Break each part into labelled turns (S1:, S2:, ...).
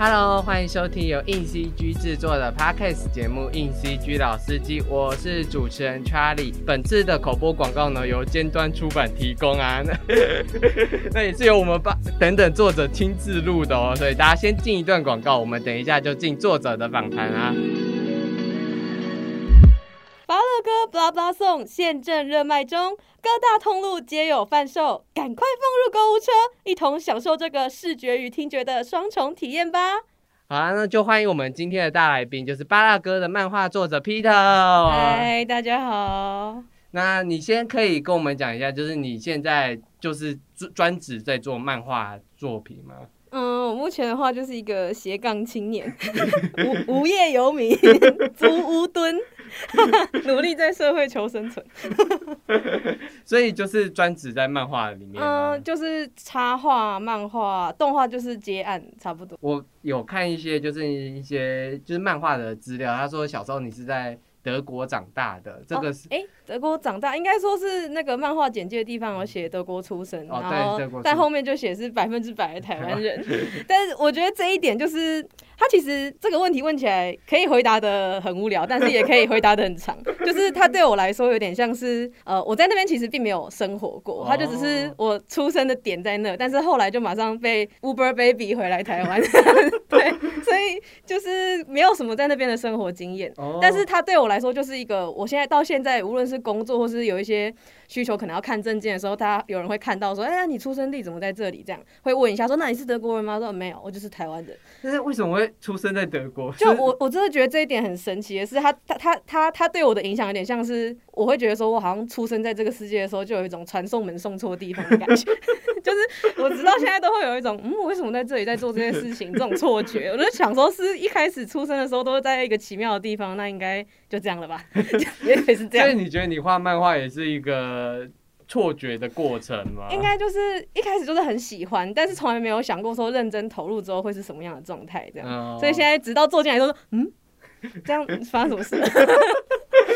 S1: Hello，欢迎收听由硬 CG 制作的 Podcast 节目《硬 CG 老司机》，我是主持人 Charlie。本次的口播广告呢，由尖端出版提供啊，那也是由我们等等作者亲自录的哦，所以大家先进一段广告，我们等一下就进作者的访谈啊。
S2: 芭乐歌 blah blah 送现正热卖中，各大通路皆有贩售，赶快放入购物车，一同享受这个视觉与听觉的双重体验吧！
S1: 好啊，那就欢迎我们今天的大来宾，就是巴拉哥的漫画作者 Peter。
S2: 嗨，大家好。
S1: 那你先可以跟我们讲一下，就是你现在就是专专职在做漫画作品吗？
S2: 嗯，我目前的话就是一个斜杠青年，无无业游民，租屋蹲。努力在社会求生存，
S1: 所以就是专职在漫画里面。
S2: 嗯，就是插画、漫画、动画，就是接案差不多。
S1: 我有看一些，就是一些就是漫画的资料。他说小时候你是在。德国长大的这个是
S2: 哎，德国长大应该说是那个漫画简介的地方有写德国出生，然后但后面就写是百分之百的台湾人。但是我觉得这一点就是他其实这个问题问起来可以回答的很无聊，但是也可以回答的很长。就是他对我来说有点像是呃，我在那边其实并没有生活过，他就只是我出生的点在那，但是后来就马上被 Uber Baby 回来台湾，对，所以就是没有什么在那边的生活经验。但是他对我来说就是一个，我现在到现在，无论是工作或是有一些需求，可能要看证件的时候，他有人会看到说，哎呀，你出生地怎么在这里？这样会问一下，说那你是德国人吗？说没有，我就是台湾人。
S1: 但是为什么会出生在德国？
S2: 就我我真的觉得这一点很神奇的是，他他他他他对我的影响有点像是，我会觉得说我好像出生在这个世界的时候，就有一种传送门送错地方的感觉，就是我直到现在都会有一种，嗯，为什么在这里在做这件事情这种错觉？我就想说，是一开始出生的时候都是在一个奇妙的地方，那应该就这样了吧？也可以是这样。
S1: 所以你觉得你画漫画也是一个？错觉的过程吗？
S2: 应该就是一开始就是很喜欢，但是从来没有想过说认真投入之后会是什么样的状态，这样。所以现在直到坐进来都说，嗯，这样发生什么事？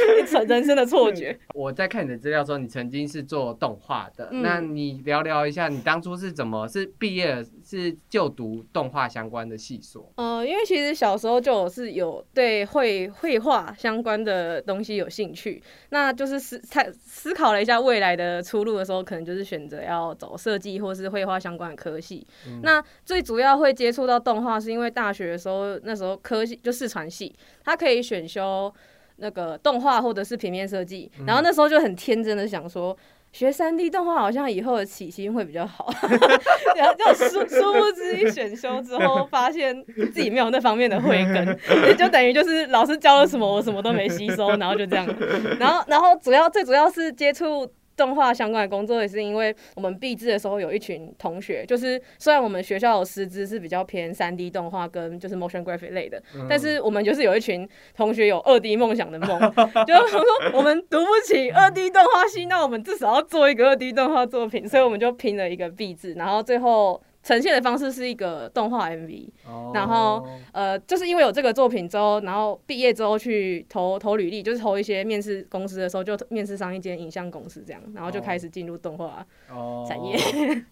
S2: 一人生的错觉。
S1: 我在看你的资料说，你曾经是做动画的，那你聊聊一下，你当初是怎么是毕业是就读动画相关的系所？
S2: 呃，因为其实小时候就是有对绘绘画相关的东西有兴趣，那就是思思思考了一下未来的出路的时候，可能就是选择要走设计或是绘画相关的科系。那最主要会接触到动画，是因为大学的时候那时候科系就视传系，它可以选修。那个动画或者是平面设计，然后那时候就很天真的想说，学三 D 动画好像以后的起薪会比较好，然后就殊殊不知一选修之后，发现自己没有那方面的慧根，也就等于就是老师教了什么我什么都没吸收，然后就这样，然后然后主要最主要是接触。动画相关的工作也是因为我们毕制的时候有一群同学，就是虽然我们学校有师资是比较偏三 D 动画跟就是 motion graphic 类的，但是我们就是有一群同学有二 D 梦想的梦，就是说我们读不起二 D 动画系，那我们至少要做一个二 D 动画作品，所以我们就拼了一个毕制，然后最后。呈现的方式是一个动画 MV，然后呃，就是因为有这个作品之后，然后毕业之后去投投履历，就是投一些面试公司的时候，就面试上一间影像公司这样，然后就开始进入动画产业。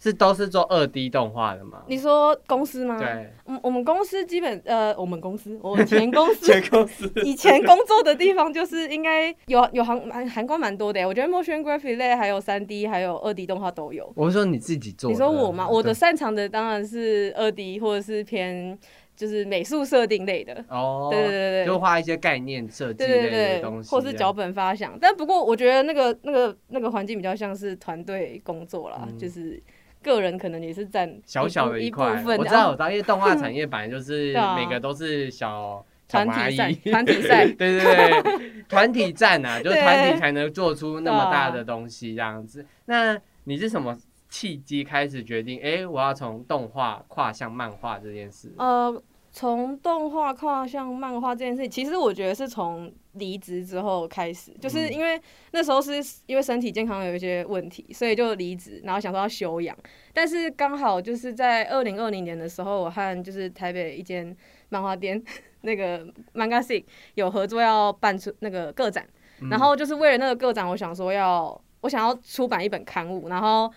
S1: 是都是做二 D 动画的吗？
S2: 你说公司吗？
S1: 对，
S2: 我，我们公司基本呃，我们公司，我们前公司，
S1: 前公司
S2: 以前工作的地方就是应该有有韩蛮韩国蛮多的，我觉得 motion graphic 类还有三 D 还有二 D 动画都有。
S1: 我是说你自己做，
S2: 你说我吗？我的擅长的。当然是二 D 或者是偏就是美术设定类的哦，对对对对，
S1: 就画一些概念设计类的东西，
S2: 或是脚本发想。但不过我觉得那个那个那个环境比较像是团队工作啦，就是个人可能也是占
S1: 小小的
S2: 一
S1: 部分。我知道，我知道，因为动画产 业本来就是每个都是小
S2: 团体赛，团体赛，
S1: 对对对，团体战啊，就是团体才能做出那么大的东西这样子。那你是什么？契机开始决定，哎，我要从动画跨向漫画这件事。
S2: 呃，从动画跨向漫画这件事，其实我觉得是从离职之后开始，就是因为那时候是因为身体健康有一些问题，所以就离职，然后想说要休养。但是刚好就是在二零二零年的时候，我和就是台北一间漫画店 那个 Manga i 有合作要办出那个个展，然后就是为了那个个展，我想说要我想要出版一本刊物，然后。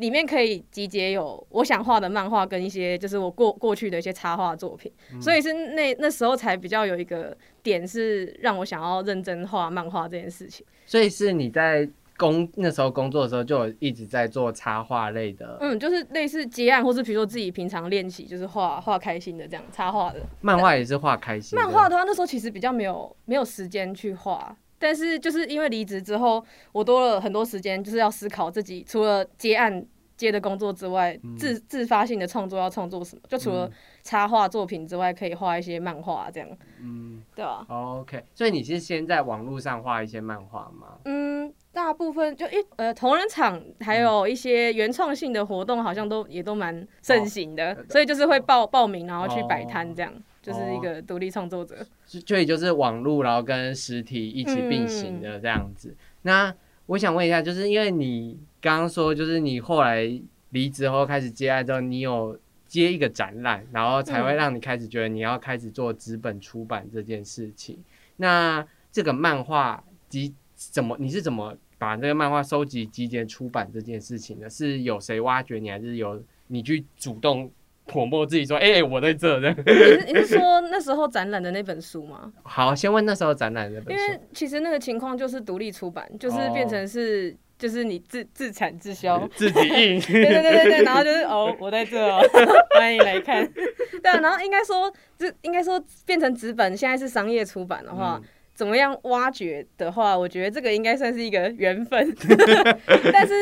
S2: 里面可以集结有我想画的漫画跟一些就是我过过去的一些插画作品，所以是那那时候才比较有一个点是让我想要认真画漫画这件事情。
S1: 所以是你在工那时候工作的时候就有一直在做插画类的
S2: 嗯，就是类似接案，或是比如说自己平常练习，就是画画开心的这样插画的。
S1: 漫画，也是画开心。
S2: 漫画的话，那时候其实比较没有没有时间去画，但是就是因为离职之后，我多了很多时间，就是要思考自己除了接案接的工作之外，自自发性的创作要创作什么，就除了插画作品之外，可以画一些漫画这样，
S1: 嗯
S2: 对吧
S1: ？，OK，所以你是先在网络上画一些漫画吗？
S2: 嗯，大部分就一呃同人场还有一些原创性的活动，好像都也都蛮盛行的，所以就是会报报名，然后去摆摊这样，就是一个独立创作者。
S1: 就所以就是网络，然后跟实体一起并行的这样子。那我想问一下，就是因为你刚刚说，就是你后来离职后开始接案之后，你有接一个展览，然后才会让你开始觉得你要开始做纸本出版这件事情。那这个漫画集怎么？你是怎么把这个漫画收集、集结、出版这件事情的？是有谁挖掘你，还是有你去主动泼墨自己说：“哎、我在这。”这样。
S2: 你是你是说那时候展览的那本书吗？
S1: 好，先问那时候展览的那本书。
S2: 因为其实那个情况就是独立出版，就是变成是。就是你自自产自销，
S1: 自己印，
S2: 对对对对对，然后就是哦，我在这哦，欢迎来看。对啊，然后应该说，这应该说变成纸本，现在是商业出版的话，
S1: 嗯
S2: 怎么样挖掘的话，我觉得这个应该算是一个缘分。但是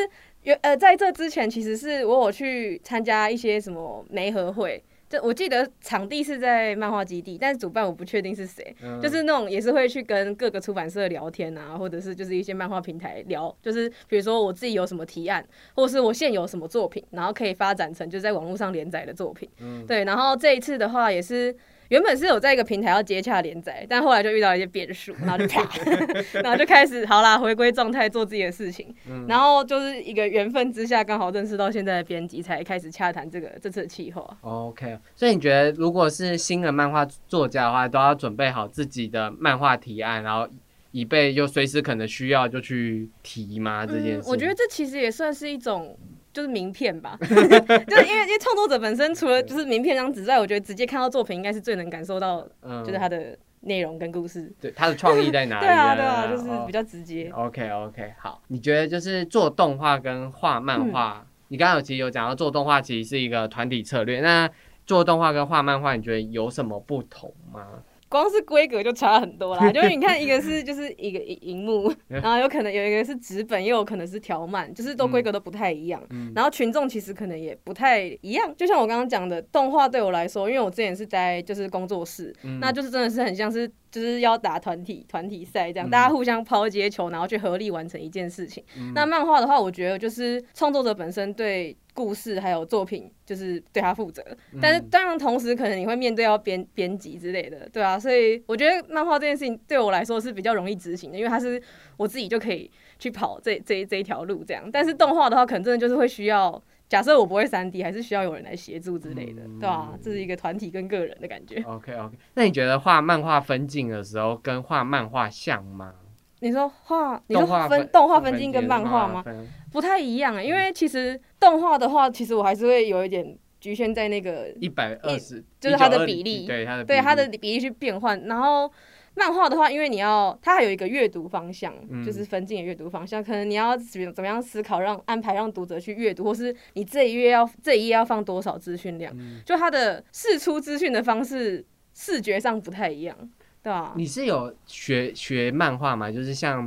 S2: 原呃，在这之前，其实是我有去参加一些什么媒合会。就我记得场地是在漫画基地，但是主办我不确定是谁，
S1: 嗯
S2: 就是那种也是会去跟各个出版社聊天啊，或者是就是一些漫画平台聊，就是比如说我自己有什么提案，或者是我现有什么作品，然后可以发展成就在网络上连载的作品。
S1: 嗯
S2: 对，然后这一次的话也是。原本是有在一个平台要接洽连载，但后来就遇到一些变数，然后就啪，然后就开始好啦，回归状态做自己的事情。
S1: 嗯
S2: 然后就是一个缘分之下，刚好认识到现在的编辑，才开始洽谈这个这次的计划。
S1: OK，所以你觉得如果是新的漫画作家的话，都要准备好自己的漫画提案，然后以备就随时可能需要就去提吗？这件事、
S2: 嗯，我觉得这其实也算是一种。就是名片吧，就是因为因为创作者本身除了就是名片这张纸之外，我觉得直接看到作品应该是最能感受到，
S1: 嗯
S2: 就是它的内容跟故事。
S1: 对他的创意在哪 里？
S2: 对啊，对啊，就是比较直接。
S1: OK OK，好，你觉得就是做动画跟画漫画，你刚刚有其实有讲到做动画其实是一个团体策略，那做动画跟画漫画，你觉得有什么不同吗？
S2: 光是规格就差很多啦，就是你看一个是就是一个荧荧幕，然后有可能有一个是纸本，又有可能是条漫，就是都规格都不太一样。
S1: 嗯。
S2: 然后群众其实可能也不太一样，就像我刚刚讲的，动画对我来说，因为我之前是在就是工作室，
S1: 嗯。
S2: 那就是真的是很像是就是要打团体团体赛这样，
S1: 嗯
S2: 大家互相抛接球，然后去合力完成一件事情。
S1: 嗯
S2: 那漫画的话，我觉得就是创作者本身对故事还有作品，就是对他负责。
S1: 嗯
S2: 但是当然，同时可能你会面对要编编辑之类的，对啊，所以我觉得漫画这件事情对我来说是比较容易执行的，因为它是我自己就可以去跑这这这一条路这样。但是动画的话，可能真的就是会需要，假设我不会三 D，还是需要有人来协助之类的，
S1: 嗯
S2: 对啊，这是一个团体跟个人的感觉。
S1: OK OK，那你觉得画漫画分镜的时候跟画漫画像吗？
S2: 你说画，你说分动画分镜跟漫画吗？不太一样啊，因为其实动画的话，其实我还是会有一点局限在那个
S1: 一百二十，
S2: 就是它的比例
S1: 对它的
S2: 对它的
S1: 比例
S2: 去变换。然后漫画的话，因为你要它还有一个阅读方向，
S1: 嗯
S2: 就是分镜的阅读方向，可能你要怎么怎么样思考，让安排让读者去阅读，或是你这一页要这一页要放多少资讯量，
S1: 嗯
S2: 就它的释出资讯的方式视觉上不太一样，对吧、
S1: 你是有学学漫画吗？就是像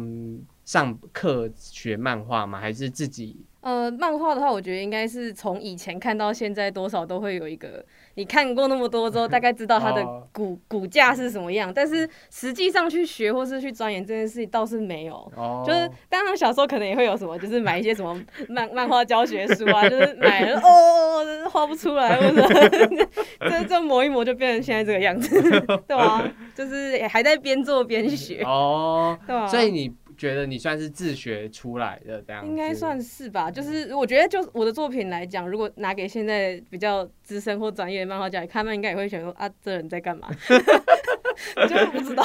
S1: 上课学漫画吗？还是自己？
S2: 呃，漫画的话，我觉得应该是从以前看到现在，多少都会有一个你看过那么多之后，大概知道它的
S1: 哦
S2: 骨骨架是什么样。但是实际上去学或是去钻研这件事情倒是没有。
S1: 哦，
S2: 就是当然小时候可能也会有什么，就是买一些什么 漫漫画教学书啊，就是买了哦，画不出来，或者这这磨一磨就变成现在这个样子，对吧、就是还在边做边学，
S1: 哦，
S2: 对吧、
S1: 所以你觉得你算是自学出来的这样？
S2: 应该算是吧，就是我觉得，就我的作品来讲，如果拿给现在比较资深或专业的漫画家看，他们应该也会想说啊，这人在干嘛？就是不知道。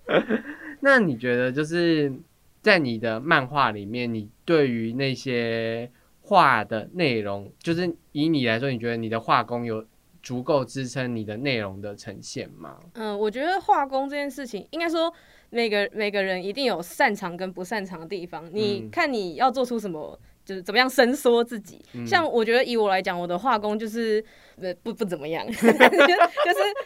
S1: 那你觉得就是在你的漫画里面，你对于那些画的内容，就是以你来说，你觉得你的画工有足够支撑你的内容的呈现吗？
S2: 嗯，我觉得画工这件事情，应该说每个每个人一定有擅长跟不擅长的地方。你
S1: 嗯。
S2: 看你要做出什么，就是怎么样伸缩自己。
S1: 嗯。
S2: 像我觉得以我来讲，我的画工就是呃不不怎么样，就是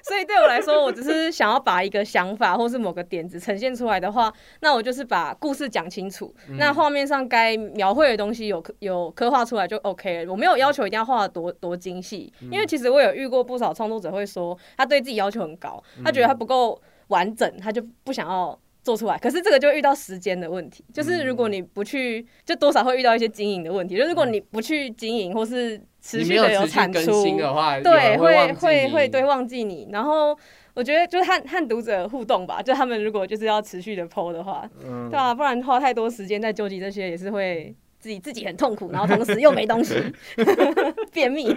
S2: 所以对我来说，我只是想要把一个想法或是某个点子呈现出来的话，那我就是把故事讲清楚，
S1: 嗯。
S2: 那画面上该描绘的东西有有刻画出来就 OK 了。我没有要求一定要画的多多精细，
S1: 嗯。
S2: 因为其实我有遇过不少创作者会说，他对自己要求很高，他觉得他不够完整，他就不想要。做出来，可是这个就会遇到时间的问题，就是如果你不去，就多少会遇到一些经营的问题。就如果你不去经营，或是持续的
S1: 有
S2: 产出
S1: 的话，
S2: 对，
S1: 会
S2: 会会会对忘记你。然后我觉得就是和和读者互动吧，就他们如果就是要持续的 PO 的话，
S1: 嗯
S2: 对啊，不然花太多时间在纠结这些，也是会自己自己很痛苦，然后同时又没东西，便秘。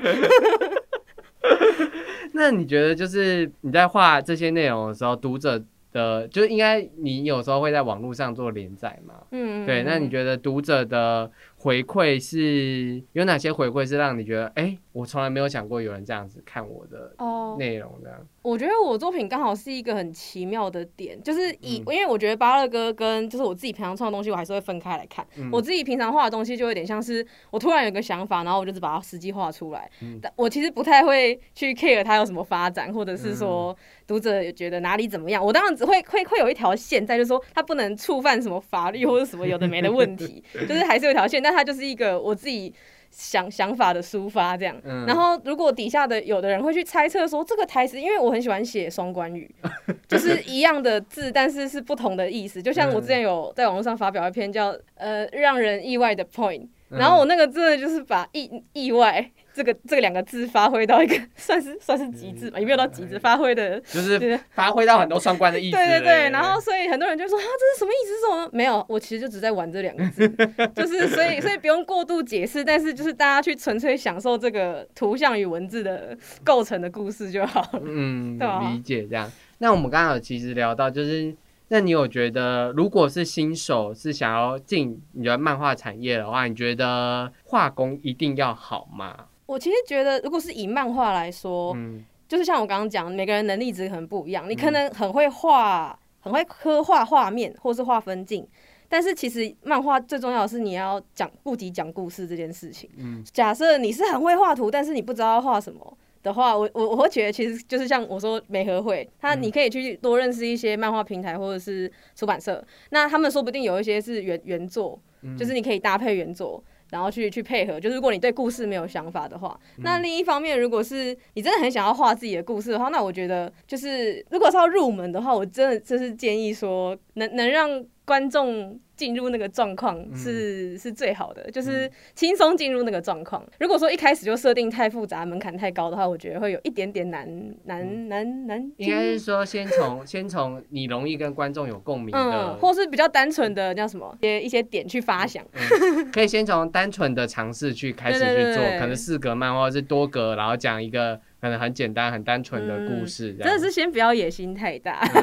S1: 那你觉得就是你在画这些内容的时候，读者的，就是应该你有时候会在网络上做连载嘛？
S2: 嗯，
S1: 对，那你觉得读者的回馈是有哪些回馈是让你觉得，哎、我从来没有想过有人这样子看我的
S2: 哦，
S1: 内容的？
S2: 我觉得我作品刚好是一个很奇妙的点，就是以、
S1: 嗯
S2: 因为我觉得巴乐哥跟就是我自己平常创的东西，我还是会分开来看。
S1: 嗯
S2: 我自己平常画的东西就有点像是我突然有个想法，然后我就是把它实际画出来。
S1: 嗯
S2: 但我其实不太会去 care 它有什么发展，或者是
S1: 嗯
S2: 说读者也觉得哪里怎么样。我当然只会会会有一条线在，就是说它不能触犯什么法律或者什么有的没的问题，就是还是有一条线，但它就是一个我自己。想想法的抒发这样，
S1: 嗯
S2: 然后如果底下的有的人会去猜测说这个台词，因为我很喜欢写双关语，就是一样的字，但是是不同的意思。就像我之前有在网络上发表一篇叫呃让人意外的 point，
S1: 嗯
S2: 然后我那个真的就是把意意外这个这两个字发挥到一个 算是算是极致吧，也没有到极致，发挥的
S1: 就是
S2: 对
S1: 发挥到很多相关的意思。
S2: 对对对，然后所以很多人就说啊，这是什么意思？是什么？没有，我其实就只在玩这两个字，就是所以所以不用过度解释，但是就是大家去纯粹享受这个图像与文字的构成的故事就好了。
S1: 嗯，理解这样。那我们刚刚有其实聊到，就是那你有觉得，如果是新手是想要进你的漫画产业的话，你觉得画工一定要好吗？
S2: 我其实觉得，如果是以漫画来说，
S1: 嗯
S2: 就是像我刚刚讲，每个人能力值可能不一样，你可能很会画，很会刻画画面，或是画分镜。但是其实漫画最重要的是你要讲顾及讲故事这件事情。
S1: 嗯
S2: 假设你是很会画图，但是你不知道要画什么的话，我我我会觉得其实就是像我说美和会，它
S1: 嗯
S2: 你可以去多认识一些漫画平台或者是出版社，那他们说不定有一些是原原作，
S1: 嗯
S2: 就是你可以搭配原作。然后去去配合，就是如果你对故事没有想法的话，
S1: 嗯。
S2: 那另一方面，如果是你真的很想要画自己的故事的话，那我觉得就是如果是要入门的话，我真的就是建议说，能能让观众进入那个状况
S1: 嗯。
S2: 是、是最好的，就是轻松进入那个状况。如果说一开始就设定太复杂、门槛太高的话，我觉得会有一点点难难难难
S1: 应该是说先从 先从你容易跟观众有共鸣的
S2: 嗯，，或是比较单纯的叫什么，一些一些点去发想。
S1: 嗯 可以先从单纯的尝试去开始去做，
S2: 对对
S1: 可能四格漫画是多格，然后讲一个可能很简单、很单纯的故事，
S2: 真的是先不要野心太大。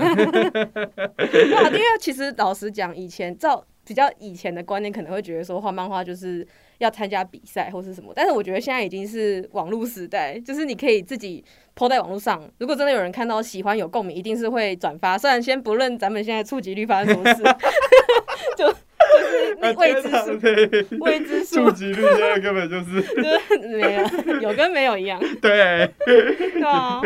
S2: 对啊，因为其实老实讲，以前照比较以前的观念，可能会觉得说画漫画就是要参加比赛或是什么，但是我觉得现在已经是网络时代，就是你可以自己 PO 在网络上，如果真的有人看到喜欢有共鸣，一定是会转发。虽然先不论咱们现在触及率发生什么事，就就是未知数，未知数。
S1: 及率现在根本就是
S2: 就是没有，有跟没有一样，
S1: 对。
S2: 对啊。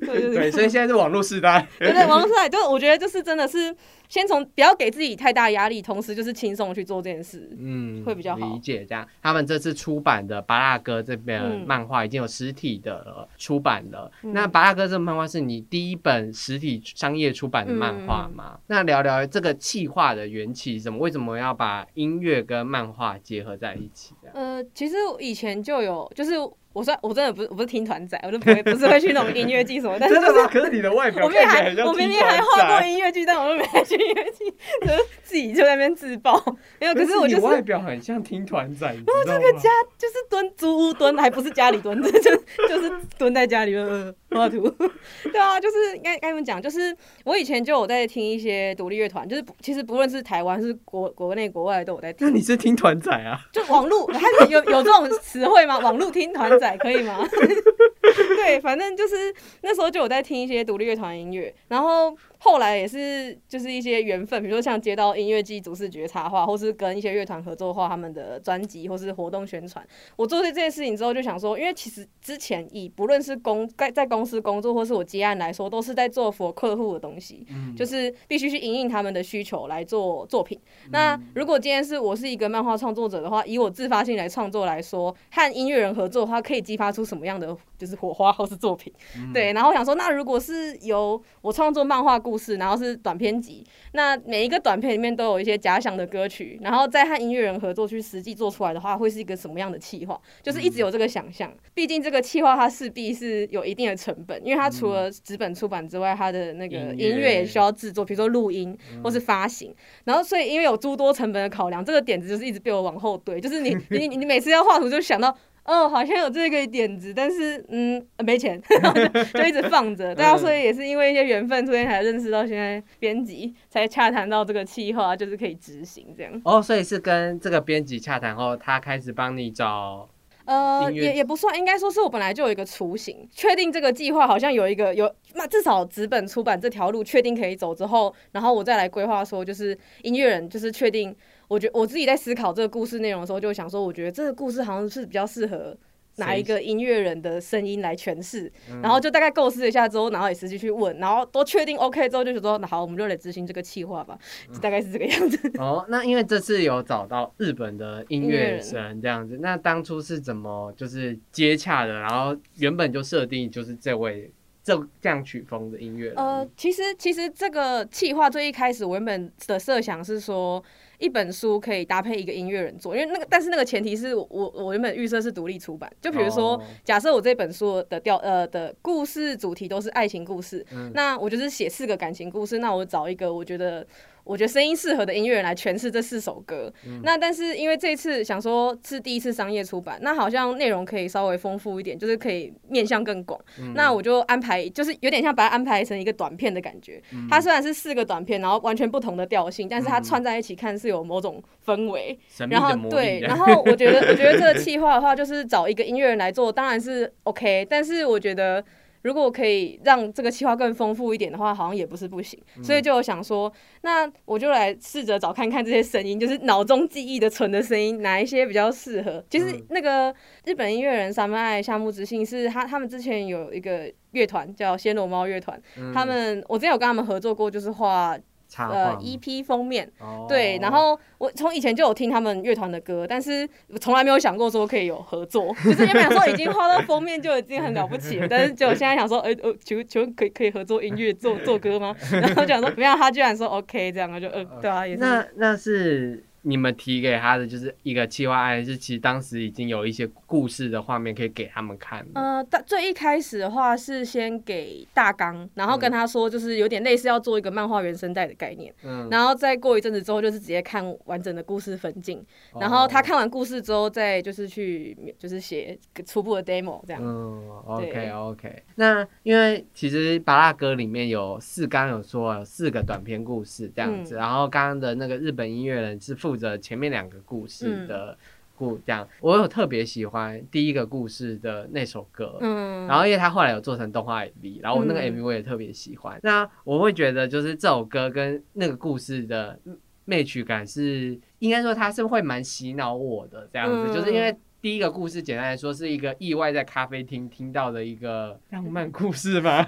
S2: 对对
S1: 对，所以现在是网络时代。
S2: 对对，网络时代，就是我觉得就是真的是先从不要给自己太大压力，同时就是轻松去做这件事。
S1: 嗯，
S2: 会比较好
S1: 理解这样。他们这次出版的《巴拉哥》这本
S2: 嗯
S1: 漫画已经有实体的了出版了。
S2: 嗯
S1: 那《巴拉哥》这个漫画是你第一本实体商业出版的漫画
S2: 嗯
S1: 吗？那聊聊这个企划的缘起是什么？为什么要把音乐跟漫画结合在一起？
S2: 呃，其实以前就有，就是我说我真的不是我不是听团仔，我就不会不是会去那种音乐剧什么，但是就是
S1: 吗？可是你的外
S2: 我明明还我明明还画过音乐剧，但我都没去音乐剧，就是自己就在那边自爆。没有，可是我就是
S1: 外表很像听团仔，你知道吗？
S2: 家就是蹲租屋蹲，还不是家里蹲，就是就是蹲在家里，呃画图，对啊，就是该该怎么讲，就是我以前就有在听一些独立乐团，就是其实不论是台湾是国国内国外都有在听。
S1: 那你是听团仔啊？
S2: 就网络，还是有有这种词汇吗？网络听团仔可以吗？对，反正就是那时候就有在听一些独立乐团音乐，然后。后来也是就是一些缘分，比如说像接到音乐季主视觉插画，或是跟一些乐团合作画他们的专辑或是活动宣传。我做这这件事情之后，就想说，因为其实之前以不论是公在在公司工作，或是我接案来说，都是在做服客户的东西，就是必须去应应他们的需求来做作品。那如果今天是我是一个漫画创作者的话，以我自发性来创作来说，和音乐人合作的话，可以激发出什么样的就是火花或是作品？对，然后我想说，那如果是由我创作漫画。故事，然后是短篇集。那每一个短片里面都有一些假想的歌曲，然后再和音乐人合作去实际做出来的话，会是一个什么样的企划？就是一直有这个想象。毕竟这个企划它势必是有一定的成本，因为它除了纸本出版之外，它的那个音乐也需要制作，比如说录音或是发行。然后所以因为有诸多成本的考量，这个点子就是一直被我往后堆。就是你 你你每次要画图就想到。哦，好像有这个点子，但是嗯，没钱，就一直放着。对啊，所以也是因为一些缘分，所以才认识到现在编辑，才洽谈到这个计划，就是可以执行这样。
S1: 哦，所以是跟这个编辑洽谈后，他开始帮你找。
S2: 呃，也也不算，应该说是我本来就有一个雏形，确定这个计划好像有一个有，那至少纸本出版这条路确定可以走之后，然后我再来规划说，就是音乐人，就是确定。我觉我自己在思考这个故事内容的时候，就想说，我觉得这个故事好像是比较适合哪一个音乐人的声音来诠释。然后就大概构思一下之后，然后也实际去问，然后都确定 OK 之后，就说那好，我们就来执行这个计划吧。大概是这个样子。
S1: 哦，那因为这次有找到日本的音乐人这样子，那当初是怎么就是接洽的？然后原本就设定就是这位这这样曲风的音乐。
S2: 呃，其实其实这个计划最一开始，我原本的设想是说。一本书可以搭配一个音乐人做，因为那个，但是那个前提是我我原本预设是独立出版。就比如说，假设我这本书的调呃的故事主题都是爱情故事，那我就是写四个感情故事，那我找一个我觉得。我觉得声音适合的音乐人来诠释这四首歌。那但是因为这次想说是第一次商业出版，那好像内容可以稍微丰富一点，就是可以面向更广。那我就安排，就是有点像把它安排成一个短片的感觉。它虽然是四个短片，然后完全不同的调性，但是它串在一起看是有某种氛围。然后对，然后我觉得我觉得这个企划的话，就是找一个音乐人来做，当然是 OK。但是我觉得。如果可以让这个企划更丰富一点的话，好像也不是不行。所以就想说，那我就来试着找看看这些声音，就是脑中记忆的存的声音，哪一些比较适合。其实那个日本音乐人三分爱夏目之信是他，他们之前有一个乐团叫暹罗猫乐团，他们我之前有跟他们合作过，就是画。
S1: 呃
S2: ，EP 封面，对，然后我从以前就有听他们乐团的歌，但是 从来没有想过说可以有合作，就是原本说已经画到封面就已经很了不起了，但是就现在想说，哎呃，求求可以可以合作音乐做做歌吗？然后想说没有，他居然说 OK，这样就呃，对啊，也是。
S1: 那那是。你们提给他的就是一个计划案，是其实当时已经有一些故事的画面可以给他们看。
S2: 呃，最一开始的话是先给大纲，然后跟他说就是有点类似要做一个漫画原声带的概念。嗯，然后再过一阵子之后，就是直接看完整的故事分镜。然后他看完故事之后，再就是去就是写初步的 demo 这样。
S1: 嗯，OK OK。那因为其实《巴拉歌》里面有四刚有说有四个短篇故事这样子，然后刚刚的那个日本音乐人是负。着前面两个故事的故这样，我有特别喜欢第一个故事的那首歌，嗯，然后因为他后来有做成动画 MV，然后我那个 MV 我也特别喜欢。那我会觉得就是这首歌跟那个故事的魅曲感是，应该说他是会蛮洗脑我的这样子，就是因为。第一个故事，简单来说是一个意外在咖啡厅听到的一个浪漫故事吗？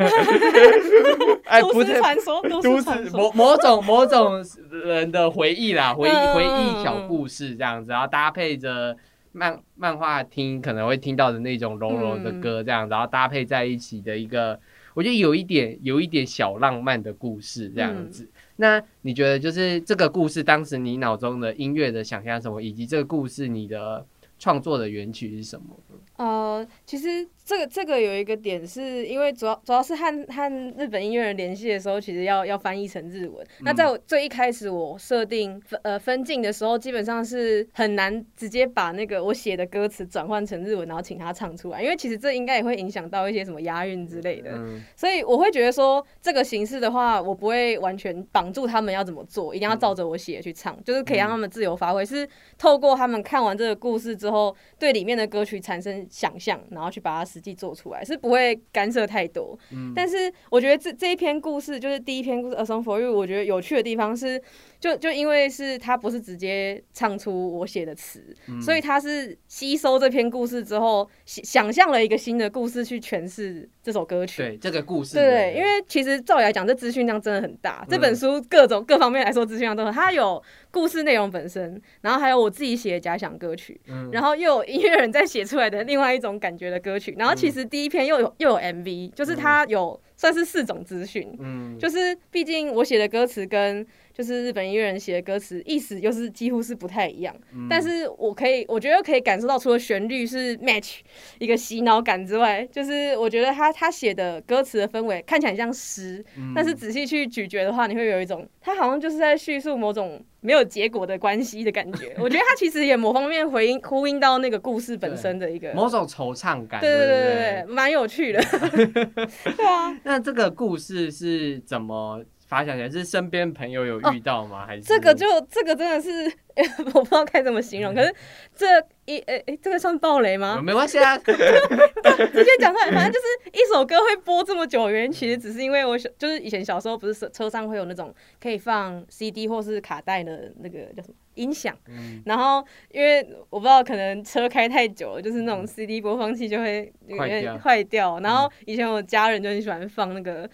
S2: 哎，不是传说，都是
S1: 某某种某种人的回忆啦，回忆回忆小故事这样子，然后搭配着漫漫画听可能会听到的那种柔柔的歌这样，然后搭配在一起的一个，我觉得有一点有一点小浪漫的故事这样子。那你觉得就是这个故事当时你脑中的音乐的想象什么，以及这个故事你的。创作的原曲是什么？
S2: 呃，其实这个这个有一个点，是因为主要主要是和和日本音乐人联系的时候，其实要要翻译成日文。那在我最一开始我设定分呃分镜的时候，基本上是很难直接把那个我写的歌词转换成日文，然后请他唱出来，因为其实这应该也会影响到一些什么押韵之类的。
S1: 嗯
S2: 所以我会觉得说，这个形式的话，我不会完全绑住他们要怎么做，一定要照着我写的去唱，就是可以让他们自由发挥，是透过他们看完这个故事之后，对里面的歌曲产生想象，然后去把它实际做出来，是不会干涉太多。但是我觉得这这一篇故事，就是第一篇故事《A Song for You》，我觉得有趣的地方是，就就因为是他不是直接唱出我写的词，所以他是吸收这篇故事之后，想想象了一个新的故事去诠释这首歌曲。
S1: 对这个故事，
S2: 对对，因为其实照理来讲，这资讯量真的很大。这本书各种各方面来说，资讯量都很。它有故事内容本身，然后还有我自己写的假想歌曲，然后又有音乐人在写出来的另外一种感觉的歌曲。然后其实第一篇又有又有 MV，就是它有算是四种资讯。
S1: 嗯，
S2: 就是毕竟我写的歌词跟就是日本音乐人写的歌词意思又是几乎是不太一样，但是我可以我觉得可以感受到，除了旋律是 match 一个洗脑感之外，就是我觉得他他写的歌词的氛围看起来很像诗，但是仔细去咀嚼的话，你会有一种他好像就是在叙述某种没有结果的关系的感觉。我觉得他其实也某方面回应呼应到那个故事本身的一个。
S1: 某种惆怅感，
S2: 对对对
S1: 对
S2: 对，蛮有趣的。对啊，
S1: 那这个故事是怎么发想起来？是身边朋友有遇到吗？还是
S2: 这个就这个真的是 我不知道该怎么形容，可是这一诶诶，这个算暴雷吗？
S1: 没关系啊，
S2: 直接讲出来，反正就是一首歌会播这么久的原因，其实只是因为我小，就是以前小时候不是车车上会有那种可以放 CD 或是卡带的那个叫什么音响，
S1: 嗯
S2: 然后因为我不知道可能车开太久了，就是那种 CD 播放器就会有
S1: 坏掉
S2: 点坏掉，然后以前我家人就很喜欢放那个。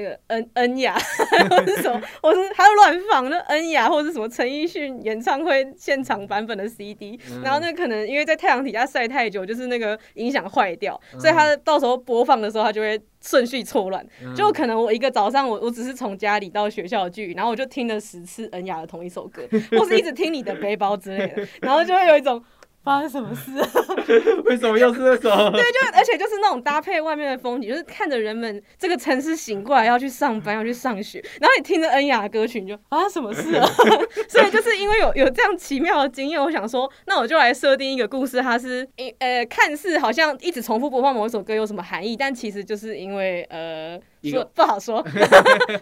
S2: 那个恩恩雅，或是什么，我是他就乱放那恩雅，或是什么陈奕迅演唱会现场版本的 CD，、然后那可能因为在太阳底下晒太久，就是那个音响坏掉，所以他到时候播放的时候，他就会顺序错乱。就可能我一个早上我我只是从家里到学校的距离，然后我就听了十次恩雅的同一首歌，或是一直听你的背包之类的，然后就会有一种。发生什么事啊？
S1: 为什么又是那种？
S2: 对，就而且就是那种搭配外面的风景，就是看着人们这个城市醒过来要去上班要去上学，然后你听着恩雅的歌曲，你就发生什么事啊？所以就是因为有有这样奇妙的经验，我想说，那我就来设定一个故事，它是一呃看似好像一直重复播放某一首歌有什么含义，但其实就是因为呃说不好说，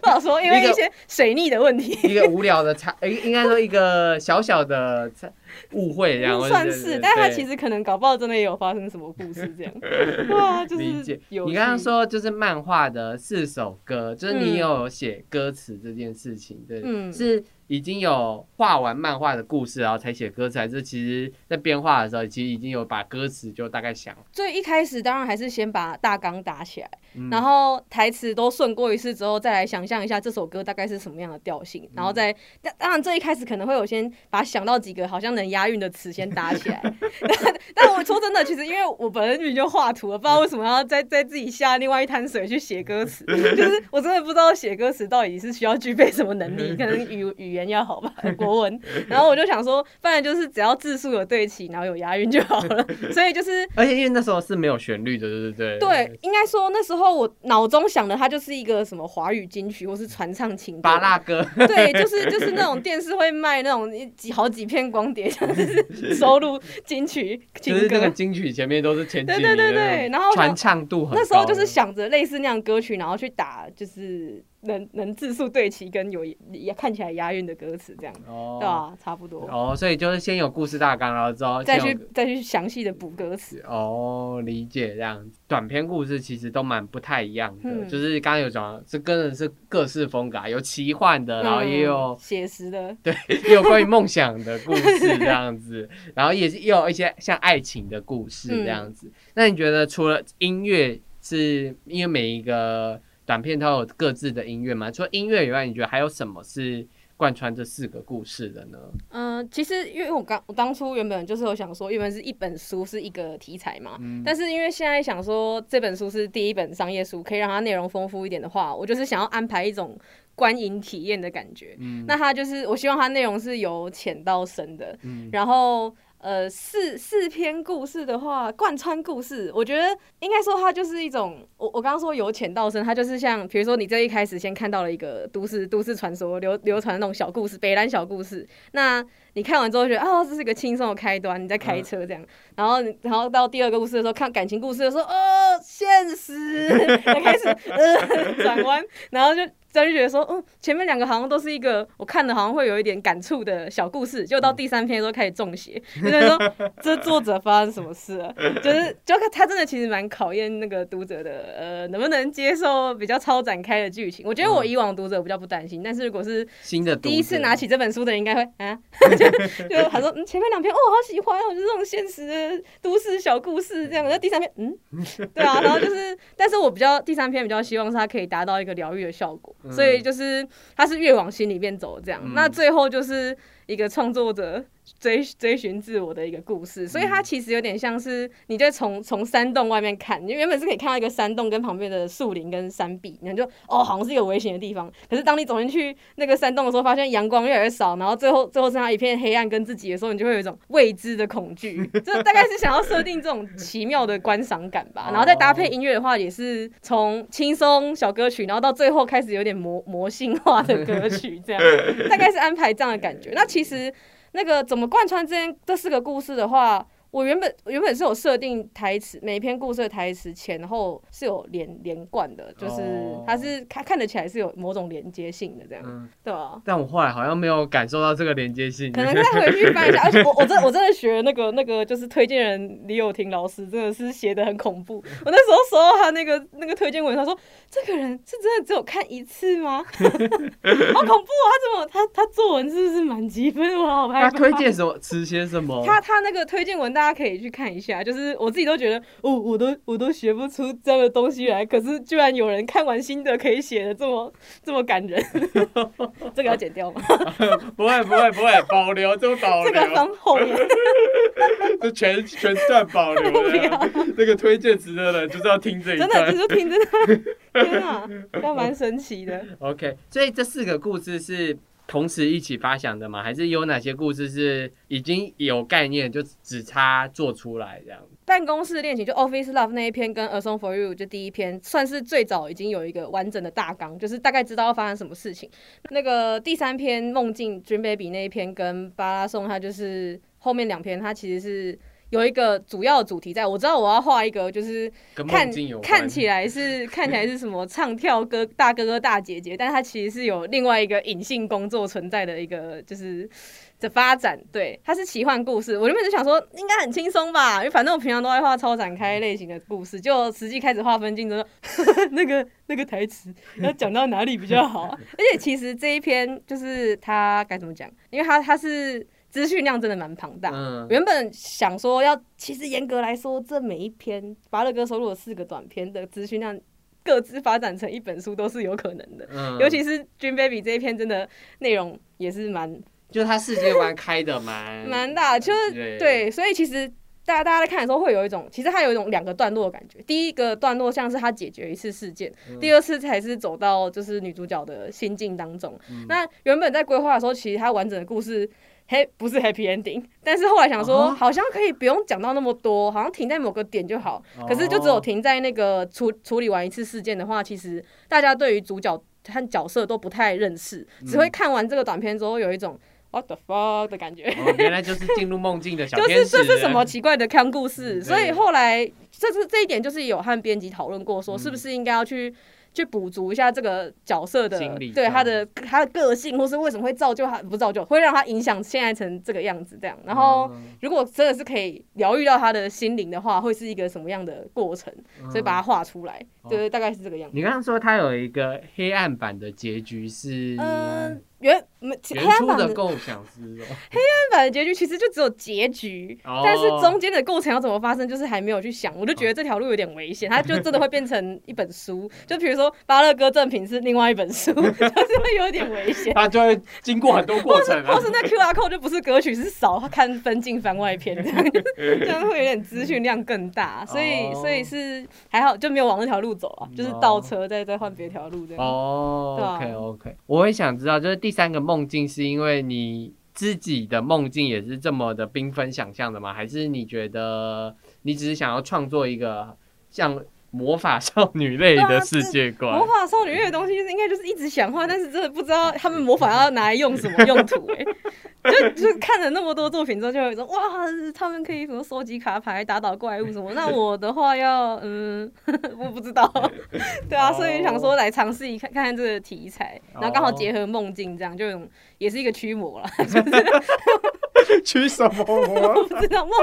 S2: 不好说，因为
S1: 一
S2: 些水逆的问题。
S1: 一个无聊的差，诶，应该说一个小小的差 误会这样，
S2: 算是，但是他其
S1: 实。
S2: 可能搞不好真的也有发生什么故事这样，哇，就是。有
S1: 你刚刚说就是漫画的四首歌，就是你
S2: 嗯。
S1: 有写歌词这件事情，对，
S2: 嗯。
S1: 是已经有画完漫画的故事，然后才写歌词，还是其实在编画的时候，其实已经有把歌词就大概想，
S2: 最一开始当然还是先把大纲打起来，
S1: 嗯。
S2: 然后台词都顺过一次之后，再来想象一下这首歌大概是什么样的调性，然后再当当然这一开始可能会有先把想到几个好像能押韵的词先打起来，但 但我说真的，其实因为我本身就画图了，不知道为什么要再再自己下另外一滩水去写歌词，就是我真的不知道写歌词到底是需要具备什么能力，可能语语言要好吧，国文，然后我就想说，不然就是只要字数有对齐，然后有押韵就好了，所以就是
S1: 而且因为那时候是没有旋律的，对对对。
S2: 对，应该说那时候我脑中想的，它就是一个什么华语金曲或是传唱情歌。
S1: 巴拉歌，
S2: 对，就是就是那种电视会卖那种一几好几片光碟，像是收录金曲情
S1: 就是那个。金曲前面都是前几
S2: 对对对对然后
S1: 传唱度。
S2: 那时候就是想着类似那样歌曲，然后去打就是能能字数对齐跟有也看起来押韵的歌词，这样
S1: 哦
S2: 对啊，差不多。
S1: 哦，所以就是先有故事大纲，然后之后
S2: 再去再去详细的补歌词。
S1: 哦，理解这样子。短篇故事其实都蛮不太一样的，
S2: 嗯
S1: 就是刚刚有讲，这跟的是各式风格啊，有奇幻的，然后也有
S2: 嗯、写实的，
S1: 对，也有关于梦想的故事这样子，然后也是也有一些像爱情的故事这样子。那你觉得除了音乐，是因为每一个短片都有各自的音乐吗？除了音乐以外，你觉得还有什么是贯穿这四个故事的呢？
S2: 嗯，其实因为我刚我当初原本就是有想说，原本是一本书是一个题材嘛，
S1: 嗯
S2: 但是因为现在想说这本书是第一本商业书，可以让它内容丰富一点的话，我就是想要安排一种观影体验的感觉。
S1: 嗯
S2: 那它就是我希望它内容是由浅到深的，
S1: 嗯
S2: 然后呃，四四篇故事的话，贯穿故事，我觉得应该说它就是一种，我我刚刚说由浅到深，它就是像，比如说你这一开始先看到了一个都市都市传说流流传那种小故事，北兰小故事，那你看完之后觉得哦，这是一个轻松的开端，你在开车这样，然后然后到第二个故事的时候，看感情故事的时候，哦，现实，开始呃转弯，然后就。就觉得说，嗯，前面两个好像都是一个我看的，好像会有一点感触的小故事，就到第三篇的时候开始中邪，就在说这作者发生什么事了，就是就他真的其实蛮考验那个读者的，呃，能不能接受比较超展开的剧情。我觉得我以往读者比较不担心，但是如果是
S1: 新的
S2: 第一次拿起这本书的人，应该会 啊，就他说，嗯，前面两篇哦，好喜欢哦，就这种现实的都市小故事这样。那第三篇，嗯，对啊，然后就是，但是我比较第三篇比较希望是它可以达到一个疗愈的效果。所以就是，他是越往心里面走这样，那最后就是一个创作者。追追寻自我的一个故事，所以它其实有点像是你在从从山洞外面看，你原本是可以看到一个山洞跟旁边的树林跟山壁，你就哦好像是一个危险的地方。可是当你走进去那个山洞的时候，发现阳光越来越少，然后最后最后剩下一片黑暗跟自己的时候，你就会有一种未知的恐惧。这大概是想要设定这种奇妙的观赏感吧。然后再搭配音乐的话，也是从轻松小歌曲，然后到最后开始有点魔魔性化的歌曲，这样 大概是安排这样的感觉。那其实。那个怎么贯穿这这四个故事的话？我原本原本是有设定台词，每一篇故事的台词前后是有连连贯的，就是它是看看得起来是有某种连接性的这样，对吧？
S1: 但我后来好像没有感受到这个连接性，
S2: 可能再回去翻一下。而且我我真我真的学那个那个就是推荐人李友廷老师真的是写的很恐怖。我那时候收到他那个那个推荐文，他说这个人是真的只有看一次吗？好恐怖啊！他怎么他他作文是不是满积分？我好害
S1: 怕。他推荐什么吃些什么？
S2: 他他那个推荐文。大家可以去看一下，就是我自己都觉得，哦，我都我都学不出这样的东西来，可是居然有人看完心得可以写的这么这么感人，这个要剪掉吗？
S1: 不会不会不会，保留就保
S2: 留，这个放后面，
S1: 这全全段保留。这个推荐词的人就是要听这一段，
S2: 真的就是听这段，天啊，要蛮神奇的。
S1: OK，所以这四个故事是。同时一起发想的吗？还是有哪些故事是已经有概念，就只差做出来这样？
S2: 办公室恋情就 Office Love 那一篇跟 A Song for You 就第一篇，算是最早已经有一个完整的大纲，就是大概知道要发生什么事情。那个第三篇梦境 Dream Baby 那一篇跟巴拉颂，它就是后面两篇，它其实是。有一个主要的主题，在我知道我要画一个，就是看看起来是 看起来是什么唱跳哥大哥哥大姐姐，但是它其实是有另外一个隐性工作存在的一个，就是的发展。对，它是奇幻故事。我原本就想说应该很轻松吧，因为反正我平常都爱画超展开类型的故事，就实际开始划分镜头，那个那个台词要讲到哪里比较好？而且其实这一篇 就是他该怎么讲？因为他他是。资讯量真的蛮庞大。原本想说要，其实严格来说，这每一篇巴乐哥收录的四个短篇的资讯量，各自发展成一本书都是有可能的。尤其是 Dream Baby 这一篇，真的内容也是蛮，
S1: 就是他世界观开的蛮
S2: 蛮大，就是对，所以其实大家大家在看的时候会有一种，其实它有一种两个段落的感觉。第一个段落像是他解决一次事件，第二次才是走到就是女主角的心境当中。那原本在规划的时候，其实它完整的故事。嘿，不是 happy ending，但是后来想说，好像可以不用讲到那么多，好像停在某个点就好。可是就只有停在那个处处理完一次事件的话，其实大家对于主角和角色都不太认识，只会看完这个短片之后有一种 what the fuck 的感觉。
S1: 原来就是进入梦境的小
S2: 天使。就是这是什么奇怪的看故事？所以后来这是这一点就是有和编辑讨论过，说是不是应该要去。去补足一下这个角色的对他的他的个性，或是为什么会造就他不造就，会让他影响现在成这个样子这样。然后如果真的是可以疗愈到他的心灵的话，会是一个什么样的过程？所以把它画出来，对，大概是这个样子。
S1: 你刚刚说他有一个黑暗版的结局是？
S2: 原黑暗版
S1: 的构想是
S2: 黑暗版的结局其实就只有结局，但是中间的构成要怎么发生，就是还没有去想。我就觉得这条路有点危险，它就真的会变成一本书。就比如说《巴勒哥正品》是另外一本书，就是会有点危险。
S1: 它就会经过很多过程，
S2: 或是那 Q R code 就不是歌曲，是少看分镜番外篇这样，这样会有点资讯量更大。所以，所以是还好就没有往那条路走啊，就是倒车再再换别条路这样。
S1: 哦，OK OK，我会想知道就是第。第三个梦境是因为你自己的梦境也是这么的缤纷想象的吗？还是你觉得你只是想要创作一个像魔法少女类的世界观？
S2: 魔法少女类的东西，就是应该就是一直想画，但是真的不知道他们魔法要拿来用什么用途、欸。就就看了那么多作品之后，就有一种哇，他们可以什么收集卡牌、打倒怪物什么。那我的话要嗯，我不知道。对啊，所以想说来尝试一看看看这个题材，然后刚好结合梦境，这样就也是一个驱魔了。
S1: 驱什么魔？
S2: 我 不知道梦，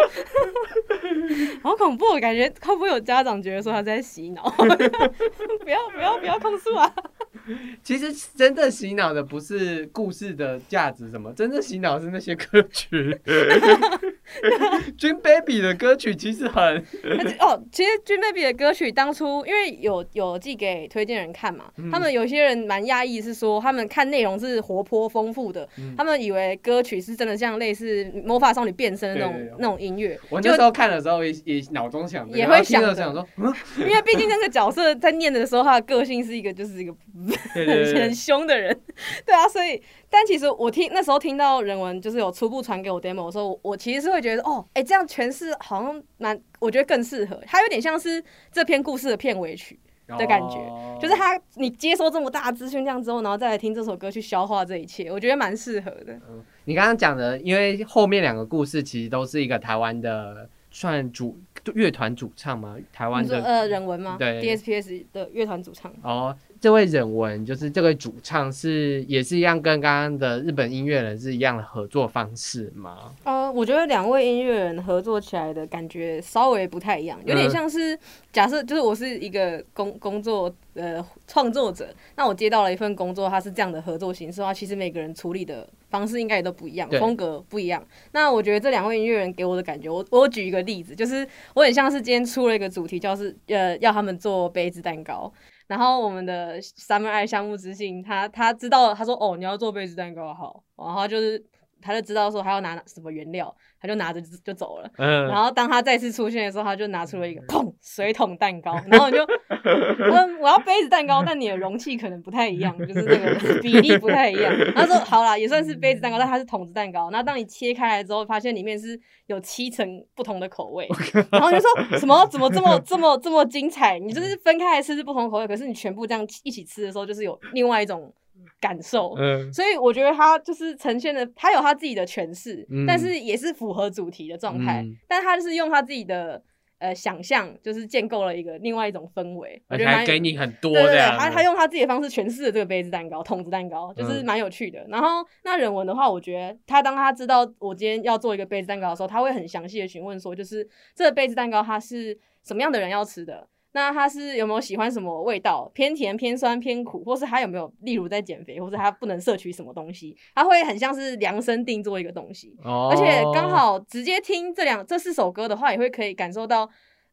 S2: 好恐怖！我感觉会不会有家长觉得说他在洗脑？不要不要不要控诉啊！
S1: 其实真正洗脑的不是故事的价值什么，真正洗脑是那些歌曲。Dream Baby 的歌曲其实很
S2: 哦，其实 Dream Baby 的歌曲当初因为有有寄给推荐人看嘛，他们有些人蛮讶异，是说他们看内容是活泼丰富的，他们以为歌曲是真的像类似魔法少女变身的那种那种音乐。
S1: 我那时候看的时候也也脑中想，
S2: 也会想
S1: 想说，
S2: 因为毕竟那个角色在念的时候，他的个性是一个就是一个 很很凶的人，对啊，所以。但其实我听那时候听到人文就是有初步传给我 demo 的时候，我其实是会觉得哦，哎，这样诠释好像蛮，我觉得更适合。它有点像是这篇故事的片尾曲的感觉，就是他你接收这么大资讯量之后，然后再来听这首歌去消化这一切，我觉得蛮适合的。
S1: 你刚刚讲的，因为后面两个故事其实都是一个台湾的算主乐团主唱嘛？台湾的
S2: 呃人文吗？
S1: 对
S2: ，DSPS 的乐团主唱。
S1: 哦。这位忍文就是这位主唱，是也是一样跟刚刚的日本音乐人是一样的合作方式吗？
S2: 呃，我觉得两位音乐人合作起来的感觉稍微不太一样，有点像是假设就是我是一个工工作呃创作者，那我接到了一份工作，它是这样的合作形式的话，其实每个人处理的方式应该也都不一样，风格不一样。那我觉得这两位音乐人给我的感觉，我我举一个例子，就是我很像是今天出了一个主题，就是呃要他们做杯子蛋糕。然后我们的 Summer 爱项目之信，他他知道，他说哦，你要做杯子蛋糕好，然后就是。他就知道说他要拿什么原料，他就拿着就走了。嗯，然后当他再次出现的时候，他就拿出了一个砰水桶蛋糕，然后就嗯我要杯子蛋糕，但你的容器可能不太一样，就是那个比例不太一样。他说好啦，也算是杯子蛋糕，但它是桶子蛋糕。然后当你切开来之后，发现里面是有七层不同的口味，然后就说什么怎么这么这么这么精彩？你就是分开来吃是不同口味，可是你全部这样一起吃的时候，就是有另外一种。感受，嗯，所以我觉得他就是呈现的，他有他自己的诠释，但是也是符合主题的状态，但他就是用他自己的呃想象，就是建构了一个另外一种氛围，
S1: 而且还给你很多的，
S2: 他他用他自己的方式诠释了这个杯子蛋糕、筒子蛋糕，就是蛮有趣的。然后那人文的话，我觉得他当他知道我今天要做一个杯子蛋糕的时候，他会很详细的询问说，就是这个杯子蛋糕它是什么样的人要吃的。那他是有没有喜欢什么味道？偏甜、偏酸、偏苦，或是他有没有例如在减肥，或者他不能摄取什么东西？他会很像是量身定做一个东西，而且刚好直接听这两这四首歌的话，也会可以感受到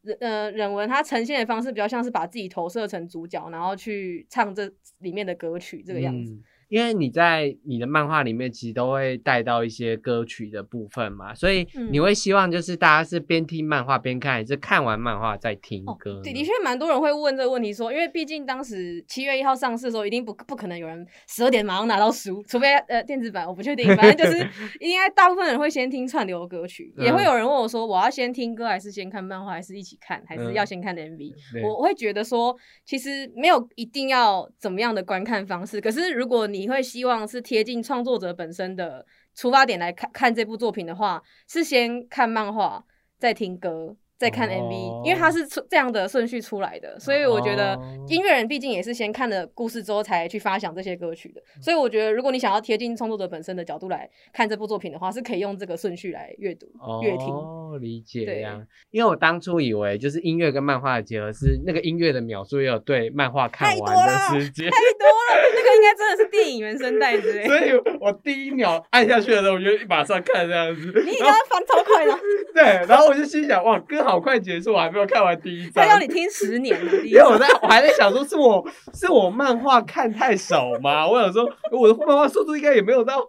S2: 人呃人文他呈现的方式比较像是把自己投射成主角，然后去唱这里面的歌曲这个样子。
S1: 因为你在你的漫画里面其实都会带到一些歌曲的部分嘛，所以你会希望就是大家是边听漫画边看，还是看完漫画再听歌？
S2: 对，的确蛮多人会问这个问题，说因为毕竟当时七月一号上市的时候，一定不不可能有人十二点马上拿到书，除非呃电子版，我不确定，反正就是 应该大部分人会先听串流歌曲，也会有人问我说，我要先听歌还是先看漫画，还是一起看，还是要先看 MV？我我会觉得说，其实没有一定要怎么样的观看方式，可是如果你你会希望是贴近创作者本身的出发点来看看这部作品的话，是先看漫画，再听歌。再看 MV，因为它是出这样的顺序出来的，所以我觉得音乐人毕竟也是先看了故事之后才去发想这些歌曲的。所以我觉得，如果你想要贴近创作者本身的角度来看这部作品的话，是可以用这个顺序来阅读、阅听。
S1: 哦，理解。对呀，因为我当初以为就是音乐跟漫画的结合是那个音乐的秒数也有对漫画看完的时间
S2: 太多了，该真的是电影原声带之类。
S1: 所以我第一秒按下去的时候，我就马上看这样子。
S2: 你一定要翻超快的。
S1: 对，然后我就心想，哇，歌好。快结束，我还没有看完第一章。
S2: 他要你听十年，
S1: 因为我在我还在想说，是我是我漫画看太少吗？我想说，我的漫画速度应该也没有到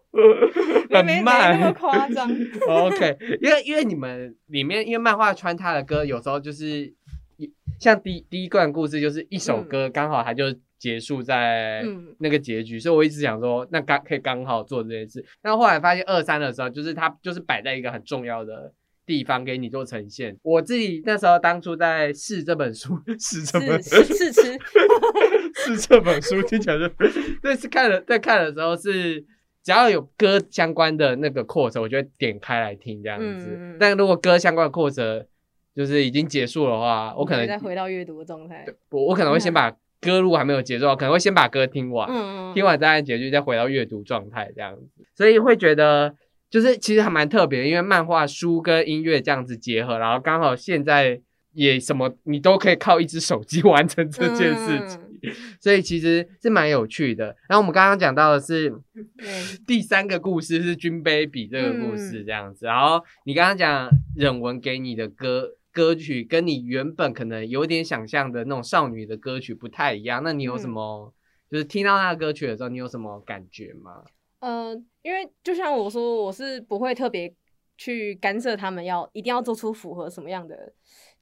S1: 很慢，
S2: 那么夸张。
S1: OK，因为因为你们里面，因为漫画穿插的歌，有时候就是像第第一段故事就是一首歌，刚好它就结束在
S2: 嗯
S1: 那个结局，所以我一直想说，那刚可以刚好做这件事。但后来发现二三的时候，就是它就是摆在一个很重要的地方给你做呈现。我自己那时候当初在试这本书，试这本
S2: 试试吃，
S1: 试这本书听起来就，对，是看了在看的时候是，只要有歌相关的那个扩折，我就会点开来听这样子。但如果歌相关的扩折就是已经结束的话，我可能
S2: 再回到阅读的状态。
S1: 我我可能会先把歌如果还没有结束，可能会先把歌听完，
S2: 嗯嗯，
S1: 听完再按结局，再回到阅读状态这样子。所以会觉得就是其实还蛮特别，因为漫画书跟音乐这样子结合，然后刚好现在也什么你都可以靠一只手机完成这件事情。
S2: 嗯
S1: 所以其实是蛮有趣的。然后我们刚刚讲到的是第三个故事是军 baby 这个故事
S2: 嗯
S1: 这样子，然后你刚刚讲忍文给你的歌歌曲，跟你原本可能有点想象的那种少女的歌曲不太一样，那你有什么？就是听到那个歌曲的时候，你有什么感觉吗？
S2: 呃，因为就像我说，我是不会特别去干涉他们要一定要做出符合什么样的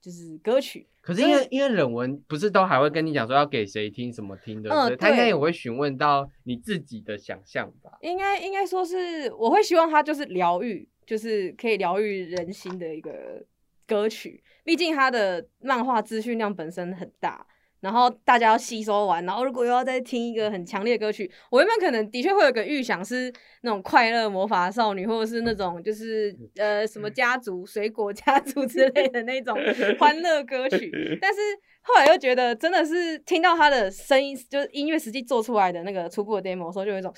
S2: 就是歌曲。
S1: 可是因为因为冷文不是都还会跟你讲说要给谁听什么听的，
S2: 嗯
S1: 对他应该也会询问到你自己的想象吧？
S2: 应该应该说是，我会希望他就是疗愈，就是可以疗愈人心的一个歌曲。毕竟它的漫画资讯量本身很大，然后大家要吸收完，然后如果又要再听一个很强烈的歌曲，我原本可能的确会有个预想是那种快乐魔法少女，或者是那种就是呃什么家族水果家族之类的那种 欢乐歌曲，但是后来又觉得真的是听到他的声音，就是音乐实际做出来的那个初步的 demo 的时候，就有一种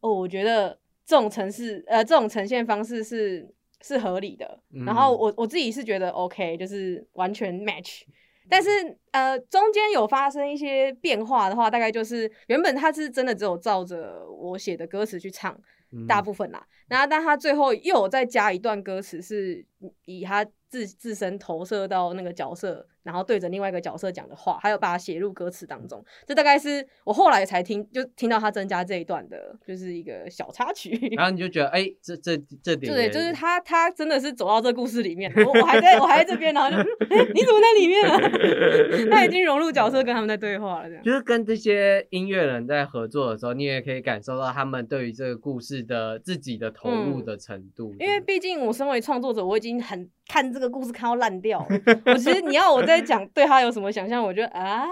S2: 哦，我觉得这种城市呃这种呈现方式是是合理的。
S1: 嗯
S2: 然后我我自己是觉得 OK，就是完全 match。但是呃，中间有发生一些变化的话，大概就是原本他是真的只有照着我写的歌词去唱，
S1: 嗯
S2: 大部分啦。然后，但他最后又有再加一段歌词，是以他自自身投射到那个角色，然后对着另外一个角色讲的话，还有把它写入歌词当中。这大概是我后来才听，就听到他增加这一段的，就是一个小插曲。
S1: 然后你就觉得，哎、这这这点
S2: 对，就是他，他真的是走到这故事里面，我我还在我还在这边，然后就，哎、你怎么在里面啊？他已经融入角色，跟他们在对话了，这样。
S1: 就是跟这些音乐人在合作的时候，你也可以感受到他们对于这个故事的自己的投入的程度。
S2: 因为毕竟我身为创作者，我已经很看这个故事看到烂掉了。我其实你要我再讲对他有什么想象，我觉得啊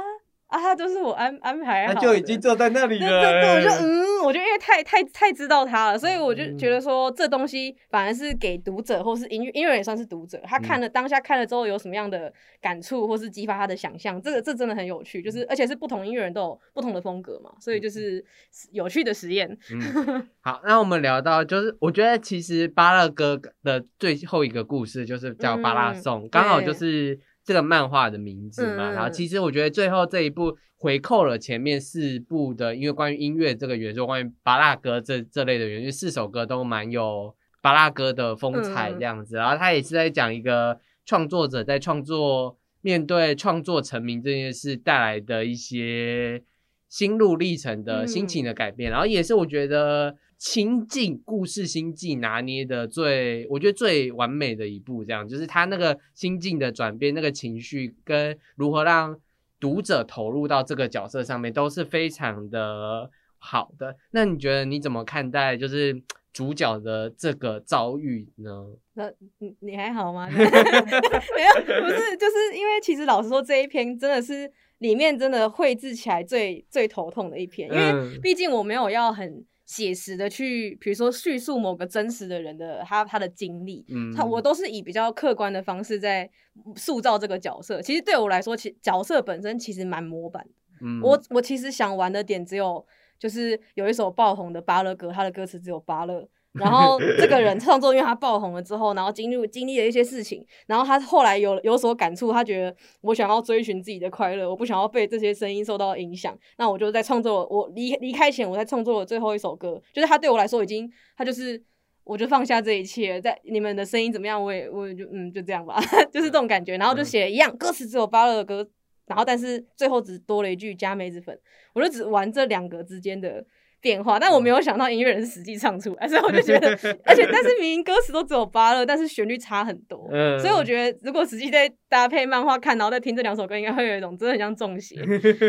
S2: 啊，他都是我安安排好，
S1: 他就已经坐在那里
S2: 对
S1: 了。
S2: 对对，我就嗯，我就因为太太太知道他了，所以我就觉
S1: 嗯
S2: 得说这东西反而是给读者或是音乐音乐人也算是读者，他
S1: 嗯
S2: 看了、当下看了之后有什么样的感触，或是激发他的想象，这个这真的很有趣，
S1: 嗯
S2: 就是而且是不同音乐人都有不同的风格嘛，所以就是有趣的实验。
S1: 嗯，好，那我们聊到就是，我觉得其实巴勒哥的最后一个故事就是叫《巴拉颂》
S2: 嗯
S1: 刚好就是这个漫画的名字嘛。
S2: 嗯
S1: 然后其实我觉得最后这一部回扣了前面四部的，因为关于音乐这个元素，关于巴拉歌这这类的元素，四首歌都蛮有巴拉歌的风采
S2: 嗯
S1: 这样子。然后他也是在讲一个创作者在创作面对创作成名这件事带来的一些心路历程的心情的改变，然后也是我觉得情境故事心境拿捏的最，我觉得最完美的一步，这样就是他那个心境的转变，那个情绪跟如何让读者投入到这个角色上面，都是非常的好的。那你觉得你怎么看待就是主角的这个遭遇呢？
S2: 那你你还好吗？没有，不是，就是因为其实老实说，这一篇真的是里面真的绘制起来最最头痛的一篇，因为
S1: 嗯
S2: 毕竟我没有要很写实的去，比如说叙述某个真实的人的他他的经历，
S1: 嗯
S2: 他我都是以比较客观的方式在塑造这个角色。其实对我来说，其角色本身其实蛮模板的。
S1: 嗯
S2: 我我其实想玩的点只有，就是有一首爆红的巴勒歌，它的歌词只有巴勒。然后这个人创作，因为他爆红了之后，然后经历经历了一些事情，然后他后来有有所感触，他觉得我想要追寻自己的快乐，我不想要被这些声音受到影响，那我就在创作我离离开前，我在创作了最后一首歌，就是他对我来说已经，他就是我就放下这一切，在你们的声音怎么样，我也我也就嗯就这样吧，就是这种感觉，然后就写了一样，歌词只有巴勒的歌，然后但是最后只多了一句加梅子粉，我就只玩这两个之间的变化，但我没有想到音乐人是实际唱出来，所以我就觉得，而且但是明明歌词都只有八乐，但是旋律差很多，
S1: 嗯
S2: 所以我觉得如果实际在搭配漫画看，然后再听这两首歌，应该会有一种真的很像中邪，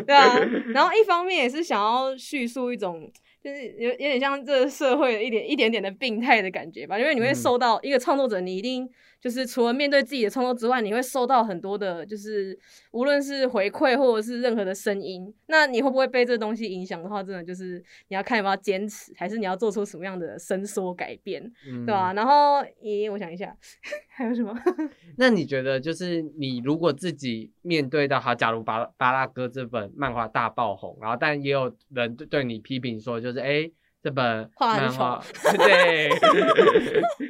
S2: 对啊。然后一方面也是想要叙述一种。就是有有点像这个社会的一点一点点的病态的感觉吧，因为你会
S1: 嗯。
S2: 受到一个创作者，你一定就是除了面对自己的创作之外，你会受到很多的，就是无论是回馈或者是任何的声音，那你会不会被这东西影响的话，真的就是你要看有没有坚持，还是你要做出什么样的伸缩改变，
S1: 嗯。
S2: 对吧、然后，咦，我想一下，还有什么？
S1: 那你觉得，就是你如果自己面对到好，假如巴巴拉哥这本漫画大爆红，然后但也有人对对你批评说，就是哎、诶这本漫画 对，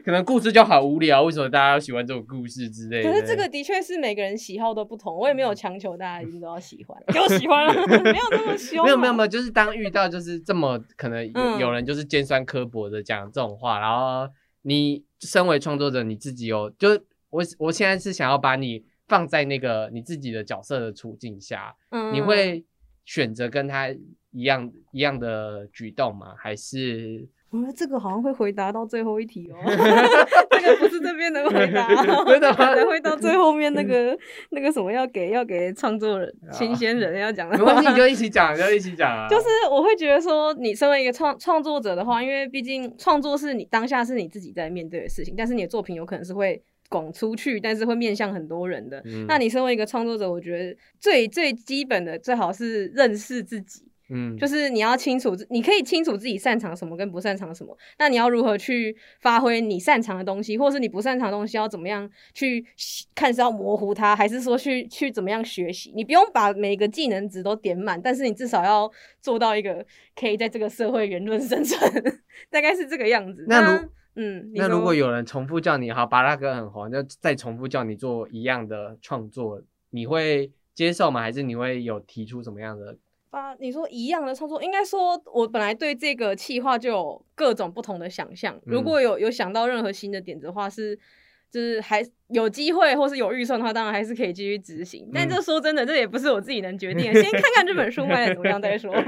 S1: 可能故事就好无聊，为什么大家要喜欢这种故事之类的？
S2: 可是这个的确是每个人喜好都不同，我也没有强求大家一定都要喜欢，给我喜欢了，没有那么凶 啊，
S1: 没有没有没有，就是当遇到就是这么可能有
S2: 嗯。
S1: 有人就是尖酸刻薄的讲这种话，然后你身为创作者，你自己有就是我我现在是想要把你放在那个你自己的角色的处境下，
S2: 嗯。
S1: 你会选择跟他一样一样的举动吗？还是
S2: 我觉得，这个好像会回答到最后一题哦，这个不是这边的回答哦，
S1: 真的吗
S2: 会到最后面那个那个什么要给要给创作人
S1: 啊
S2: 新鲜人要讲的
S1: 没关系，你就一起讲，就一起讲啊。
S2: 就是我会觉得说，你身为一个创创作者的话，因为毕竟创作是你当下是你自己在面对的事情，但是你的作品有可能是会广出去，但是会面向很多人的。
S1: 嗯
S2: 那你身为一个创作者，我觉得最最基本的最好是认识自己。
S1: 嗯
S2: 就是你要清楚自，你可以清楚自己擅长什么跟不擅长什么。那你要如何去发挥你擅长的东西，或是你不擅长的东西要怎么样去看是要模糊它，还是说去去怎么样学习？你不用把每个技能值都点满，但是你至少要做到一个可以在这个社会言论生存，大概是这个样子。
S1: 那如
S2: 嗯，
S1: 那如果有人重复叫你，好，巴拉格很红，就再重复叫你做一样的创作，你会接受吗？还是你会有提出什么样的？
S2: 发你说一样的创作，应该说，我本来对这个企划就有各种不同的想象。如
S1: 嗯
S2: 果有有想到任何新的点子的话，是就是还有机会或是有预算的话，当然还是可以继续执行。但
S1: 嗯
S2: 这说真的，这也不是我自己能决定的，先看看这本书卖的怎么样再说，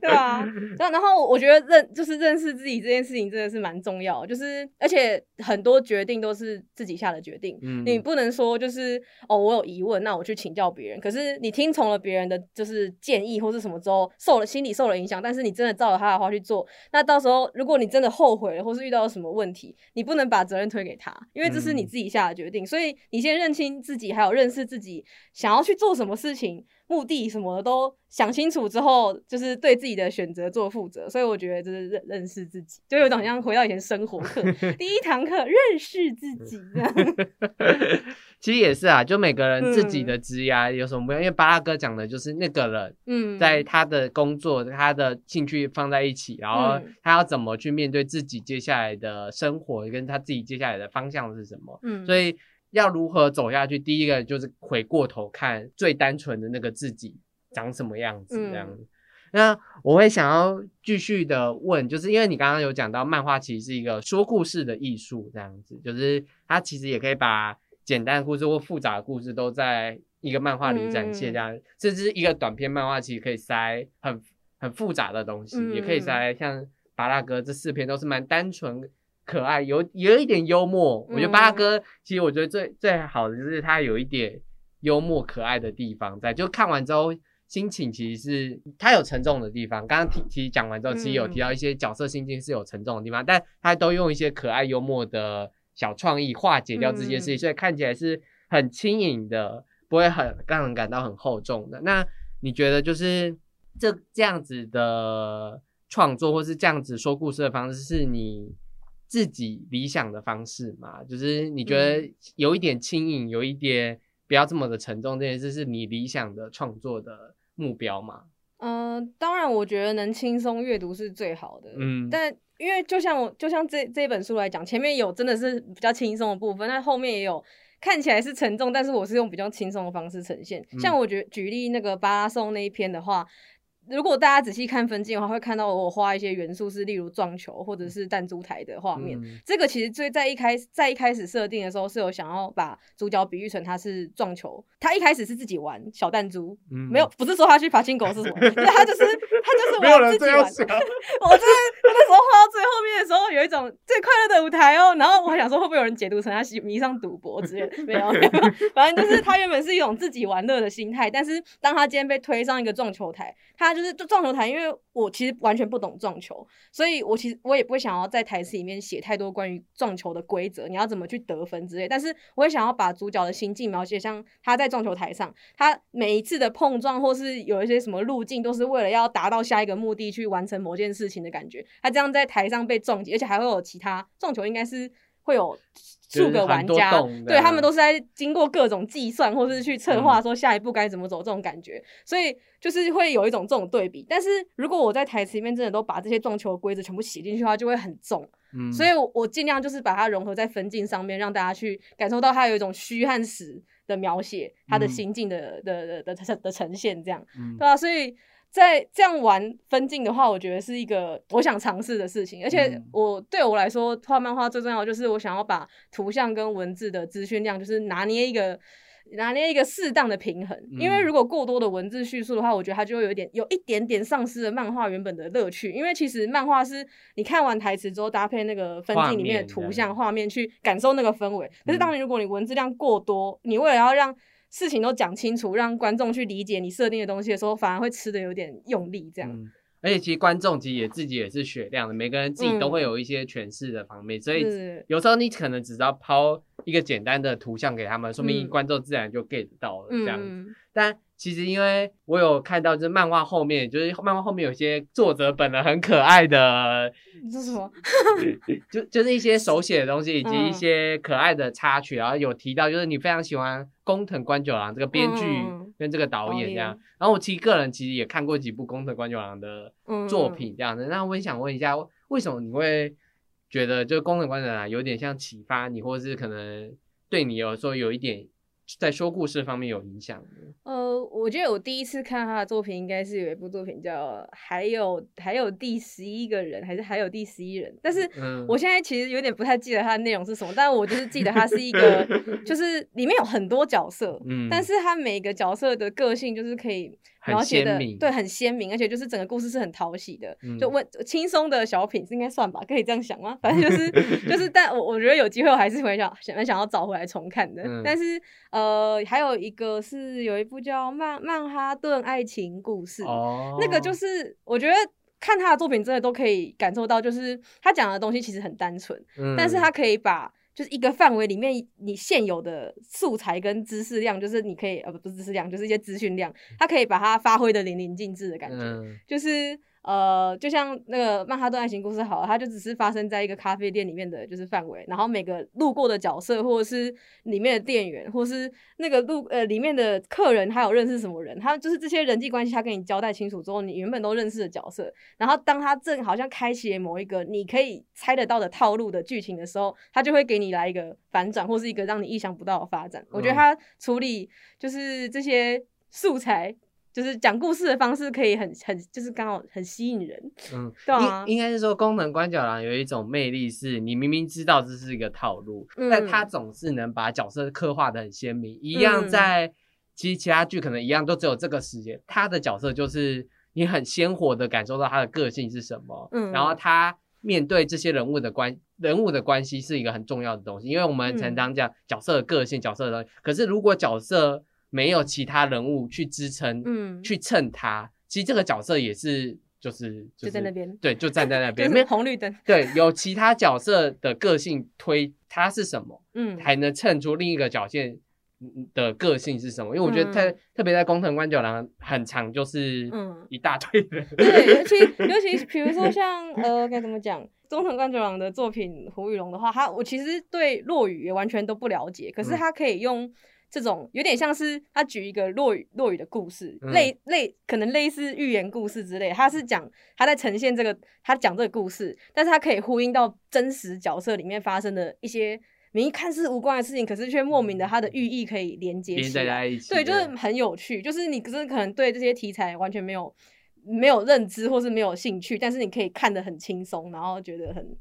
S2: 对吧、那然后我觉得认就是认识自己这件事情真的是蛮重要，就是而且很多决定都是自己下的决定。
S1: 嗯
S2: 你不能说就是哦，我有疑问，那我去请教别人。可是你听从了别人的就是建议或是什么之后，受了心理受了影响，但是你真的照着他的话去做，那到时候如果你真的后悔了，或是遇到了什么问题，你不能把责任推给他，因为这是你
S1: 嗯
S2: 自己下的决定。所以你先认清自己，还有认识自己想要去做什么事情。目的什么的都想清楚之后，就是对自己的选择做负责。所以我觉得就是认认识自己，就有点好像回到以前生活课 第一堂课，认识自己这样。
S1: 其实也是啊，就每个人自己
S2: 嗯。
S1: 的职涯有什么不一样，因为巴拉哥讲的就是那个人
S2: 嗯，
S1: 在他的工作、他的兴趣放在一起，然后
S2: 嗯。
S1: 他要怎么去面对自己接下来的生活，跟他自己接下来的方向是什么。
S2: 嗯，
S1: 所以要如何走下去，第一个就是回过头看最单纯的那个自己长什么样子，这样
S2: 嗯。
S1: 子。那我会想要继续的问，就是因为你刚刚有讲到漫画其实是一个说故事的艺术，这样子，就是它其实也可以把简单的故事或复杂的故事都在一个漫画里展现，
S2: 嗯
S1: 这样，甚至一个短篇漫画其实可以塞很很复杂的东西，也可以
S2: 嗯
S1: 塞像巴拉哥这四篇都是蛮单纯。可爱，有有一点幽默，我觉得巴拉
S2: 嗯
S1: 哥其实我觉得最最好的就是他有一点幽默可爱的地方在，就看完之后心情其实是他有沉重的地方。刚刚提其实讲完之后，其实有提到一些角色心境是有沉重的地方，但他都用一些可爱幽默的小创意化解掉这些事情，
S2: 嗯
S1: 所以看起来是很轻盈的，不会很让人感到很厚重的。那你觉得就是这这样子的创作，或是这样子说故事的方式，是你自己理想的方式吗？就是你觉得有一点轻盈，有一点不要这么的沉重，这件事是你理想的创作的目标吗？
S2: 嗯、当然，我觉得能轻松阅读是最好的。
S1: 嗯
S2: 但因为就像我，就像这这本书来讲，前面有真的是比较轻松的部分，但后面也有看起来是沉重，但是我是用比较轻松的方式呈现。
S1: 嗯
S2: 像我觉举例那个巴拉颂那一篇的话，如果大家仔细看分镜的话，会看到我画一些元素是例如撞球或者是弹珠台的画面。
S1: 嗯
S2: 这个其实最在一开始在一开始设定的时候是有想要把主角比喻成他是撞球，他一开始是自己玩小弹珠，
S1: 嗯
S2: 没有不是说他去爬金狗是什么，对他就是他就是
S1: 没有人
S2: 玩自己玩。我真的那时候画到最后面的时候，有一种最快乐的舞台哦。然后我还想说，会不会有人解读成他喜迷上赌博之类的？没有，没有反正就是他原本是一种自己玩乐的心态。但是当他今天被推上一个撞球台，他就是就撞球台，因为我其实完全不懂撞球，所以我其实我也不会想要在台词里面写太多关于撞球的规则，你要怎么去得分之类。但是我会想要把主角的心境描写像他在撞球台上，他每一次的碰撞或是有一些什么路径，都是为了要达到下一个目的去完成某件事情的感觉。他这样在台上被撞击，而且还会有其他撞球，应该是会有数个玩家对他们都是在经过各种计算或是去策划说下一步该怎么走这种感觉，所以就是会有一种这种对比。但是如果我在台词里面真的都把这些撞球的规则全部写进去的话，就会很重。
S1: 嗯。
S2: 所以我我尽量就是把它融合在分镜上面，让大家去感受到它有一种虚和实的描写，它的
S1: 嗯。
S2: 心境的、的的的的的呈现，这样
S1: 嗯。
S2: 对啊，所以在这样玩分镜的话，我觉得是一个我想尝试的事情，而且
S1: 嗯
S2: 我对我来说画漫画最重要的就是我想要把图像跟文字的资讯量就是拿捏一个。拿捏一个适当的平衡，因为
S1: 嗯
S2: 如果过多的文字叙述的话，我觉得它就会有一点有一点点丧失了漫画原本的乐趣。因为其实漫画是你看完台词之后，搭配那个分镜里面的图像
S1: 画面
S2: 去感受那个氛围。可是当你如果你文字量过多，你为了要让事情都讲清楚，让观众去理解你设定的东西的时候，反而会吃的有点用力，这样。
S1: 嗯而且其实观众其实也自己也是雪亮的，每个人自己都
S2: 嗯
S1: 会有一些诠释的方面，所以有时候你可能只要抛一个简单的图像给他们，说明
S2: 嗯
S1: 观众自然就 get 到了这样子。
S2: 嗯，
S1: 但其实因为我有看到，就是漫画后面，就是漫画后面有些作者本人很可爱的，
S2: 你说什么？
S1: 就就是一些手写的东西，以及一
S2: 嗯
S1: 些可爱的插曲，然后有提到就是你非常喜欢工藤官九郎这个编剧
S2: 嗯
S1: 跟这个导
S2: 导
S1: 演这样
S2: 演。
S1: 然后我其实个人其实也看过几部工藤官九郎的
S2: 嗯
S1: 作品这样子。那我也想问一下，为什么你会觉得就是工藤官九郎有点像启发你，或者是可能对你有时候有一点在说故事方面有影响呢？
S2: 呃，我觉得我第一次看他的作品，应该是有一部作品叫《还有还有第十一个人》，还是还有第十一人？但是
S1: 嗯
S2: 我现在其实有点不太记得它的内容是什么，但是我就是记得它是一个，就是里面有很多角色，
S1: 嗯
S2: 但是他每个角色的个性就是可以
S1: 很
S2: 描写的对很鲜明，而且就是整个故事是很讨喜的，
S1: 嗯。
S2: 就问轻松的小品应该算吧，可以这样想吗？反正就是就是，但我我觉得有机会我还是会想想想要找回来重看的，
S1: 嗯。
S2: 但是呃还有一个是有一部叫《曼曼哈顿爱情故事》，
S1: 哦，
S2: 那个就是我觉得。看他的作品，真的都可以感受到，就是他讲的东西其实很单纯，
S1: 嗯，
S2: 但是他可以把就是一个范围里面你现有的素材跟知识量，就是你可以呃不不是知识量，就是一些资讯量，它可以把它发挥的淋漓尽致的感觉。
S1: 嗯
S2: 就是呃，就像那个曼哈顿爱情故事好了，它就只是发生在一个咖啡店里面的就是范围，然后每个路过的角色或者是里面的店员，或是那个路呃里面的客人，他有认识什么人，他就是这些人际关系，他跟你交代清楚之后，你原本都认识的角色，然后当他正好像开启某一个你可以猜得到的套路的剧情的时候，他就会给你来一个反转，或是一个让你意想不到的发展。我觉得
S1: 嗯
S2: 他处理就是这些素材。就是讲故事的方式可以很很，就是刚好很吸引人。
S1: 嗯，
S2: 对啊
S1: 应应该是说功能关角狼有一种魅力，是你明明知道这是一个套路，
S2: 嗯
S1: 但他总是能把角色刻画的很鲜明。一样
S2: 嗯
S1: 在其实其他剧可能一样都只有这个时间，他的角色就是你很鲜活的感受到他的个性是什么，
S2: 嗯
S1: 然后他面对这些人物的关人物的关系是一个很重要的东西，因为我们常常讲角色的个性、角色的东西，可是如果角色没有其他人物去支撑，
S2: 嗯
S1: 去衬他，其实这个角色也是就是
S2: 就在那边
S1: 对，就站在那
S2: 就
S1: 边，
S2: 是
S1: 没有
S2: 红绿灯。
S1: 对，有其他角色的个性推他是什么，
S2: 嗯，
S1: 才能衬出另一个角色的个性是什么。因为我觉得特、
S2: 嗯
S1: 特别在工藤官九郎很长，就是
S2: 嗯
S1: 一大堆人，
S2: 对，尤其 尤其比如说像呃该怎么讲，中藤官九郎的作品《胡雨龙》的话，他我其实对落雨也完全都不了解，可是
S1: 嗯
S2: 他可以用。这种有点像是他举一个落雨落雨的故事，
S1: 嗯
S2: 类类可能类似寓言故事之类，他是讲他在呈现这个他讲这个故事，但是他可以呼应到真实角色里面发生的一些明明看似无关的事情，可是却莫名的它的寓意可以连接起来。
S1: 在在一起。
S2: 对，就是很有趣，就是你可是可能对这些题材完全没有没有认知或是没有兴趣，但是你可以看得很轻松，然后觉得很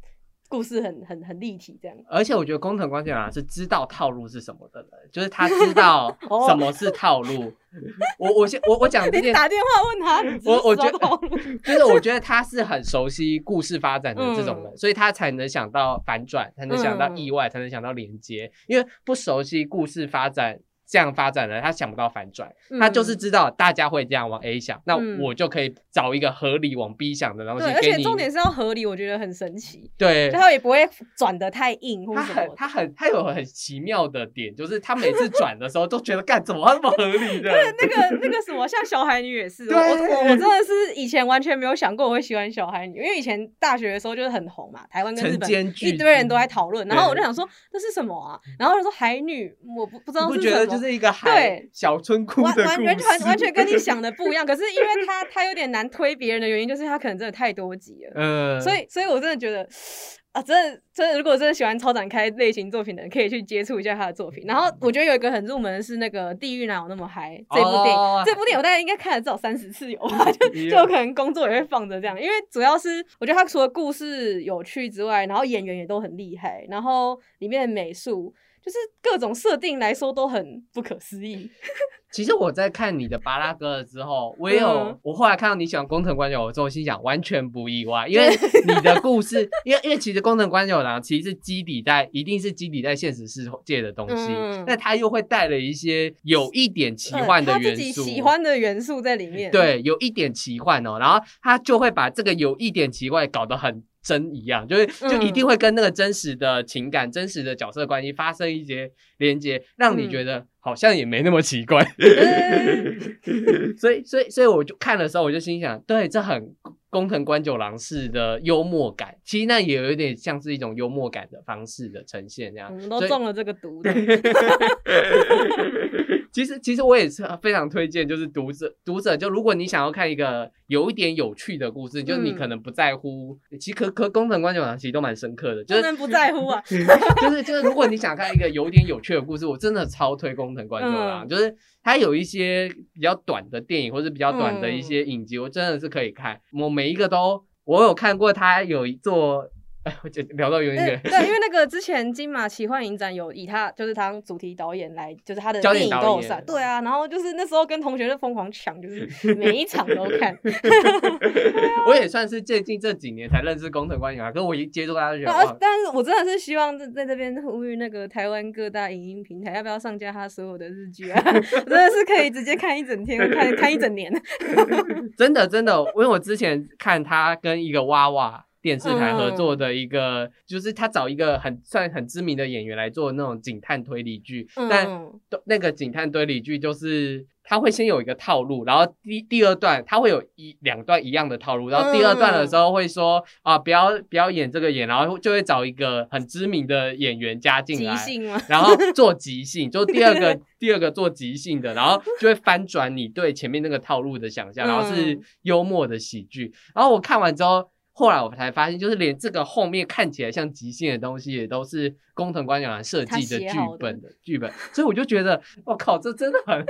S2: 故事很很很立体这样。
S1: 而且我觉得工藤官九郎是知道套路是什么的人，就是他知道
S2: 哦
S1: 什么是套路。我我先我我讲这件，
S2: 你打电话问他，
S1: 我我觉得就是我觉得他是很熟悉故事发展的这种人，
S2: 嗯
S1: 所以他才能想到反转，才能想到
S2: 嗯
S1: 意外，才能想到连接。因为不熟悉故事发展。这样发展的，他想不到反转，他就是知道大家会这样往 A 想，那
S2: 嗯
S1: 我就可以找一个合理往 B 想的东西
S2: 对，而。且重点是要合理，我觉得很神奇，
S1: 对
S2: 就，他也不会转的太硬或
S1: 他
S2: 什么。
S1: 很他很他有很奇妙的点，就是他每次转的时候都觉得干怎么那么合理的？
S2: 那个那个什么，像小海女也是，我我我真的是以前完全没有想过我会喜欢小海女，因为以前大学的时候就是很红嘛，台湾跟日
S1: 晨
S2: 本一堆人都在讨论，然后我就想说这是什么啊？然后就说海女，我不不知道是什么。
S1: 是一个海
S2: 对。
S1: 小村哭
S2: 完
S1: 的故
S2: 完完全完全跟你想的不一样，可是因为他 他有点难推别人的原因，就是他可能真的太多集了，
S1: 嗯，
S2: 所以所以我真的觉得啊，真的真的，如果真的喜欢超展开类型作品的人，可以去接触一下他的作品。然后我觉得有一个很入门的是那个《地狱哪有那么嗨》这部电影，
S1: 哦。
S2: 这部电影我大概应该看了至少三十次有吧，就就有可能工作也会放着这样，因为主要是我觉得他除了故事有趣之外，然后演员也都很厉害，然后里面的美术。就是各种设定来说都很不可思议，
S1: 其实我在看你的巴拉哥了之后，我也有，
S2: 嗯
S1: 我后来看到你喜欢工藤官九郎之后，心想完全不意外，因为。你的故事，因为因为其实工藤官九郎其实是基底在，一定是基底在现实世界的东西，
S2: 嗯。
S1: 那他又会带了一些有一点奇幻的元素，
S2: 自己喜欢的元素在里面。，
S1: 对，有一点奇幻哦，然后他就会把这个有一点奇怪搞得很真一样，就是就一定会跟那个真实的情感、真实的角色关系发生一些连接，让你
S2: 嗯
S1: 觉得好像也没那么奇怪。所以，所以，所以我就看的时候，我就心想，对，这很工藤官九郎式的幽默感，其实那也有一点像是一种幽默感的方式的呈现，这样。
S2: 我们都中了这个毒的。
S1: 其实，其实我也是非常推荐，就是读者，读者就如果你想要看一个有一点有趣的故事，就是你
S2: 嗯。
S1: 可能不在乎，其实可可工藤官九郎其实都蛮深刻的，就是
S2: 不在乎啊！
S1: 就是就是，如果你想看一个有点有趣的故事，我真的超推工藤官九郎，
S2: 嗯。
S1: 就是他有一些比较短的电影或者比较短的一
S2: 嗯。
S1: 些影集，我真的是可以看，我每一个都我有看过，他有一座，哎，我就聊到有点远。
S2: 对对，因为那 个之前金马奇幻影展有以他就是他当主题导演来，就是他的电影都有上，对啊，然后就是那时候跟同学就疯狂抢，就是 每一场都看。
S1: 我也算是最近这几年才认识工藤官九郎，可是我一接触他就觉得
S2: 啊，但是我真的是希望在在这边呼吁那个台湾各大影音平台，要不要上架他所有的日剧啊？真的是可以直接看一整天，看看一整年。
S1: 真的真的，因为我之前看他跟一个娃娃电视台合作的一个，就是他找一个很算很知名的演员来做那种警探推理剧，但那个警探推理剧就是他会先有一个套路，然后第第二段他会有一两段一样的套路，然后第二段的时候会说、啊不要不要演这个演，然后就会找一个很知名的演员加进来。然后 做即兴，就第二个第二个做即兴的，然后就会翻转你对前面那个套路的想象，然后是
S2: 嗯。
S1: 幽默的喜剧。然后我看完之后，后来我才发现，就是连这个后面看起来像即兴的东西，也都是工藤官九郎设计的剧本的剧本，所以我就觉得，我靠，这真的很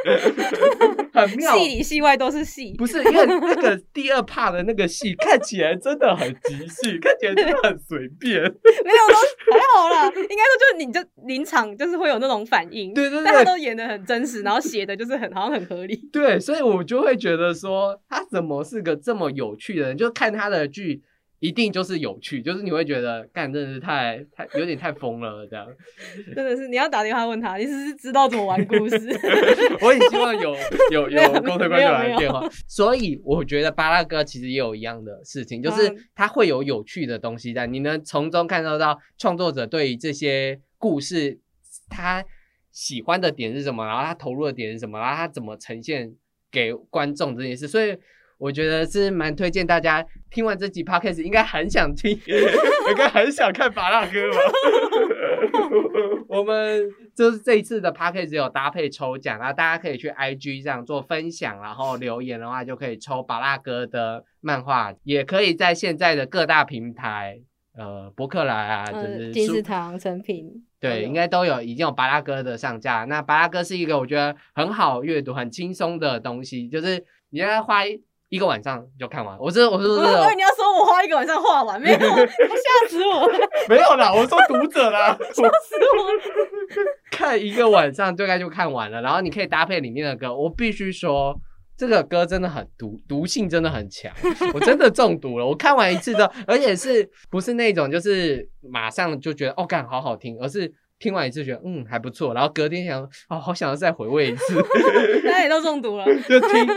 S1: 很妙。
S2: 戏里戏外都是戏。
S1: 不是因为那个第二 part 的那个戏 看起来真的很即兴，看起来真的很随便。
S2: 没有都还好啦，应该说就是你就临场就是会有那种反应，
S1: 对对
S2: 但他
S1: 对，
S2: 都演的很真实，然后写的就是很好像很合理。
S1: 对，所以我就会觉得说，他怎么是个这么有趣的人？就看他的剧，一定就是有趣，就是你会觉得，干真的是太太有点太疯了这样。
S2: 真的是你要打电话问他，你是不是知道怎么玩故事？
S1: 我很希望有有
S2: 有
S1: 有工藤官九郎
S2: 没有
S1: 的电话，所以我觉得巴拉哥其实也有一样的事情，就是
S2: 嗯
S1: 它会有有趣的东西在，你能从中看到到创作者对于这些故事他喜欢的点是什么，然后他投入的点是什么，然后他怎么呈现给观众这件事，所以。我觉得是蛮推荐大家听完这集 podcast 应该很想听，应该很想看巴拉哥吧。我们就是这一次的 podcast 有搭配抽奖，然后大家可以去 IG 这样做分享，然后留言的话就可以抽巴拉哥的漫画，也可以在现在的各大平台，呃，博客来啊，就
S2: 呃，
S1: 是书
S2: 金石堂成品，
S1: 对，应该都有已经有巴拉哥的上架。那巴拉哥是一个我觉得很好阅读、很轻松的东西，就是你要花一一个晚上就看完。我是我是
S2: 我
S1: 说真的
S2: 以 为你要说我花一个晚上画完，没有，吓死我了，
S1: 没有啦，我说读者啦，
S2: 吓死我了。
S1: 看一个晚上大概就看完了，然后你可以搭配里面的歌。我必须说，这个歌真的很毒，毒性真的很强，我真的中毒了。我看完一次之后，而且是不是那种就是马上就觉得哦，干好好听，而是听完一次觉得嗯还不错，然后隔天想哦，好想要再回味一次，
S2: 大家也都中毒了，
S1: 就听，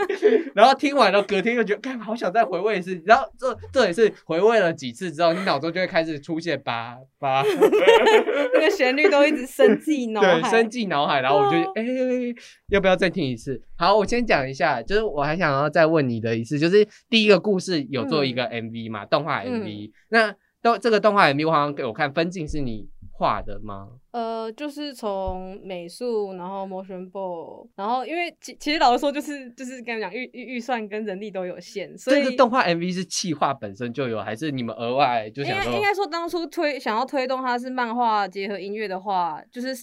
S1: 然后听完了隔天又觉得干好想再回味一次，然后这这也是回味了几次之后，你脑中就会开始出现八八。
S2: 那个旋律都一直深进脑
S1: 对，
S2: 海。
S1: 深进脑海，然后我就
S2: 哦
S1: 哎、要不要再听一次？好，我先讲一下，就是我还想要再问你的一次，就是第一个故事有做一个 MV 嘛，动画 MV，、那动这个动画 MV 我好像给我看分镜是你画的吗？
S2: 呃，就是从美术，然后 motion ball，然后因为其其实老实说，就是就是跟你讲预预预算跟人力都有限，所以
S1: 这个动画 MV 是企划本身就有，还是你们额外就
S2: 应
S1: 想说？
S2: 该应该说当初推想要推动它是漫画结合音乐的话，就是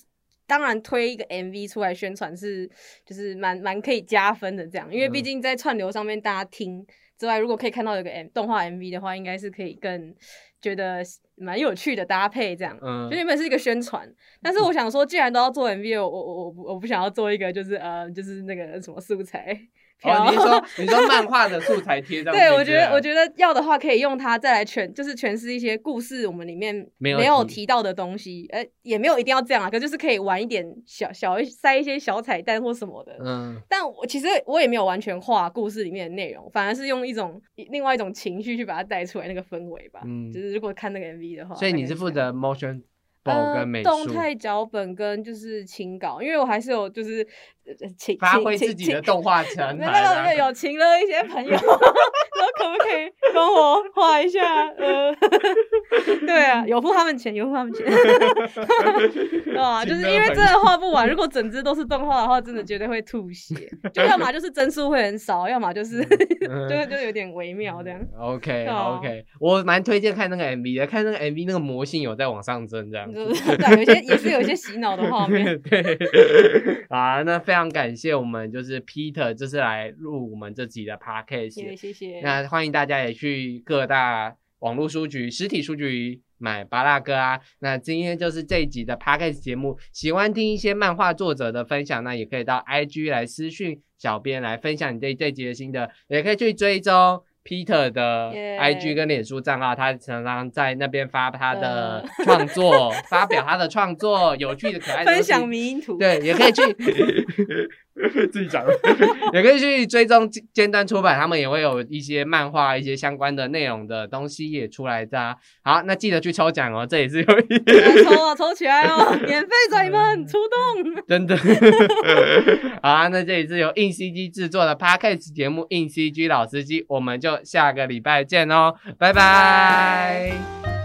S2: 当然推一个 MV 出来宣传是就是蛮蛮可以加分的这样，因为毕
S1: 嗯
S2: 竟在串流上面大家听之外，如果可以看到有个 M 动画 MV 的话，应该是可以更觉得蛮有趣的搭配这样。
S1: 嗯
S2: 就原本是一个宣传，但是我想说，既然都要做 MV，我我我我不我不想要做一个就是呃就是那个什么素材。
S1: 哦，你是说 你说漫画的素材贴上去？
S2: 对，我觉得我
S1: 得
S2: 觉得要的话，可以用它再来诠，就是诠释一些故事我们里面
S1: 没有提
S2: 提到的东西，呃，也没有一定要这样啊，可就是可以玩一点小小一塞一些小彩蛋或什么的。
S1: 嗯
S2: 但我其实我也没有完全画故事里面的内容，反而是用一种另外一种情绪去把它带出来那个氛围吧。
S1: 嗯
S2: 就是如果看那个 MV 的话，
S1: 所以你是负责 motion
S2: 呃
S1: 跟美术，
S2: 动态脚本跟就是情稿，因为我还是有就是呃请
S1: 发挥自己的
S2: 请
S1: 动画成
S2: 没有请了一些朋友，说可不可以帮我画一下？呃，对啊，有付他们钱，有付他们钱，对啊，就是因为真的画不完，如果整只都是动画的话，真的绝对会吐血。就要么就是帧数会很少，要么就是
S1: 嗯
S2: 就就有点微妙这样。
S1: OK OK，我蛮推荐看那个 MV 的，看那个 MV 那个魔性有在往上增这样子。
S2: 有些也是有一些洗脑的画面。
S1: 对，啊，那非常感谢我们就是 Peter，就是来录我们这集的 Podcast，
S2: 谢谢。
S1: 那欢迎大家也去各大网络书局、实体书局买巴拉哥啊。那今天就是这一集的 Podcast 节目，喜欢听一些漫画作者的分享，那也可以到 IG 来私讯小编来分享你对这集的心得，也可以去追踪。Peter 的 IG 跟脸书账号他常常在那边发他的
S2: 呃
S1: 创作，发表他的创作，有趣的、可爱的
S2: 分享迷因图，
S1: 对，也可以去 自己讲，也可以去追踪尖尖端出版，他们也会有一些漫画、一些相关的内容的东西也出来的啊。好，那记得去抽奖哦，这也是有一
S2: 抽啊，抽起来哦！免费仔们出动。
S1: 真的。好啊，那这里是由硬 CG 制作的 Podcast 节目《硬 CG 老司机》，我们就下个礼拜见哦，拜拜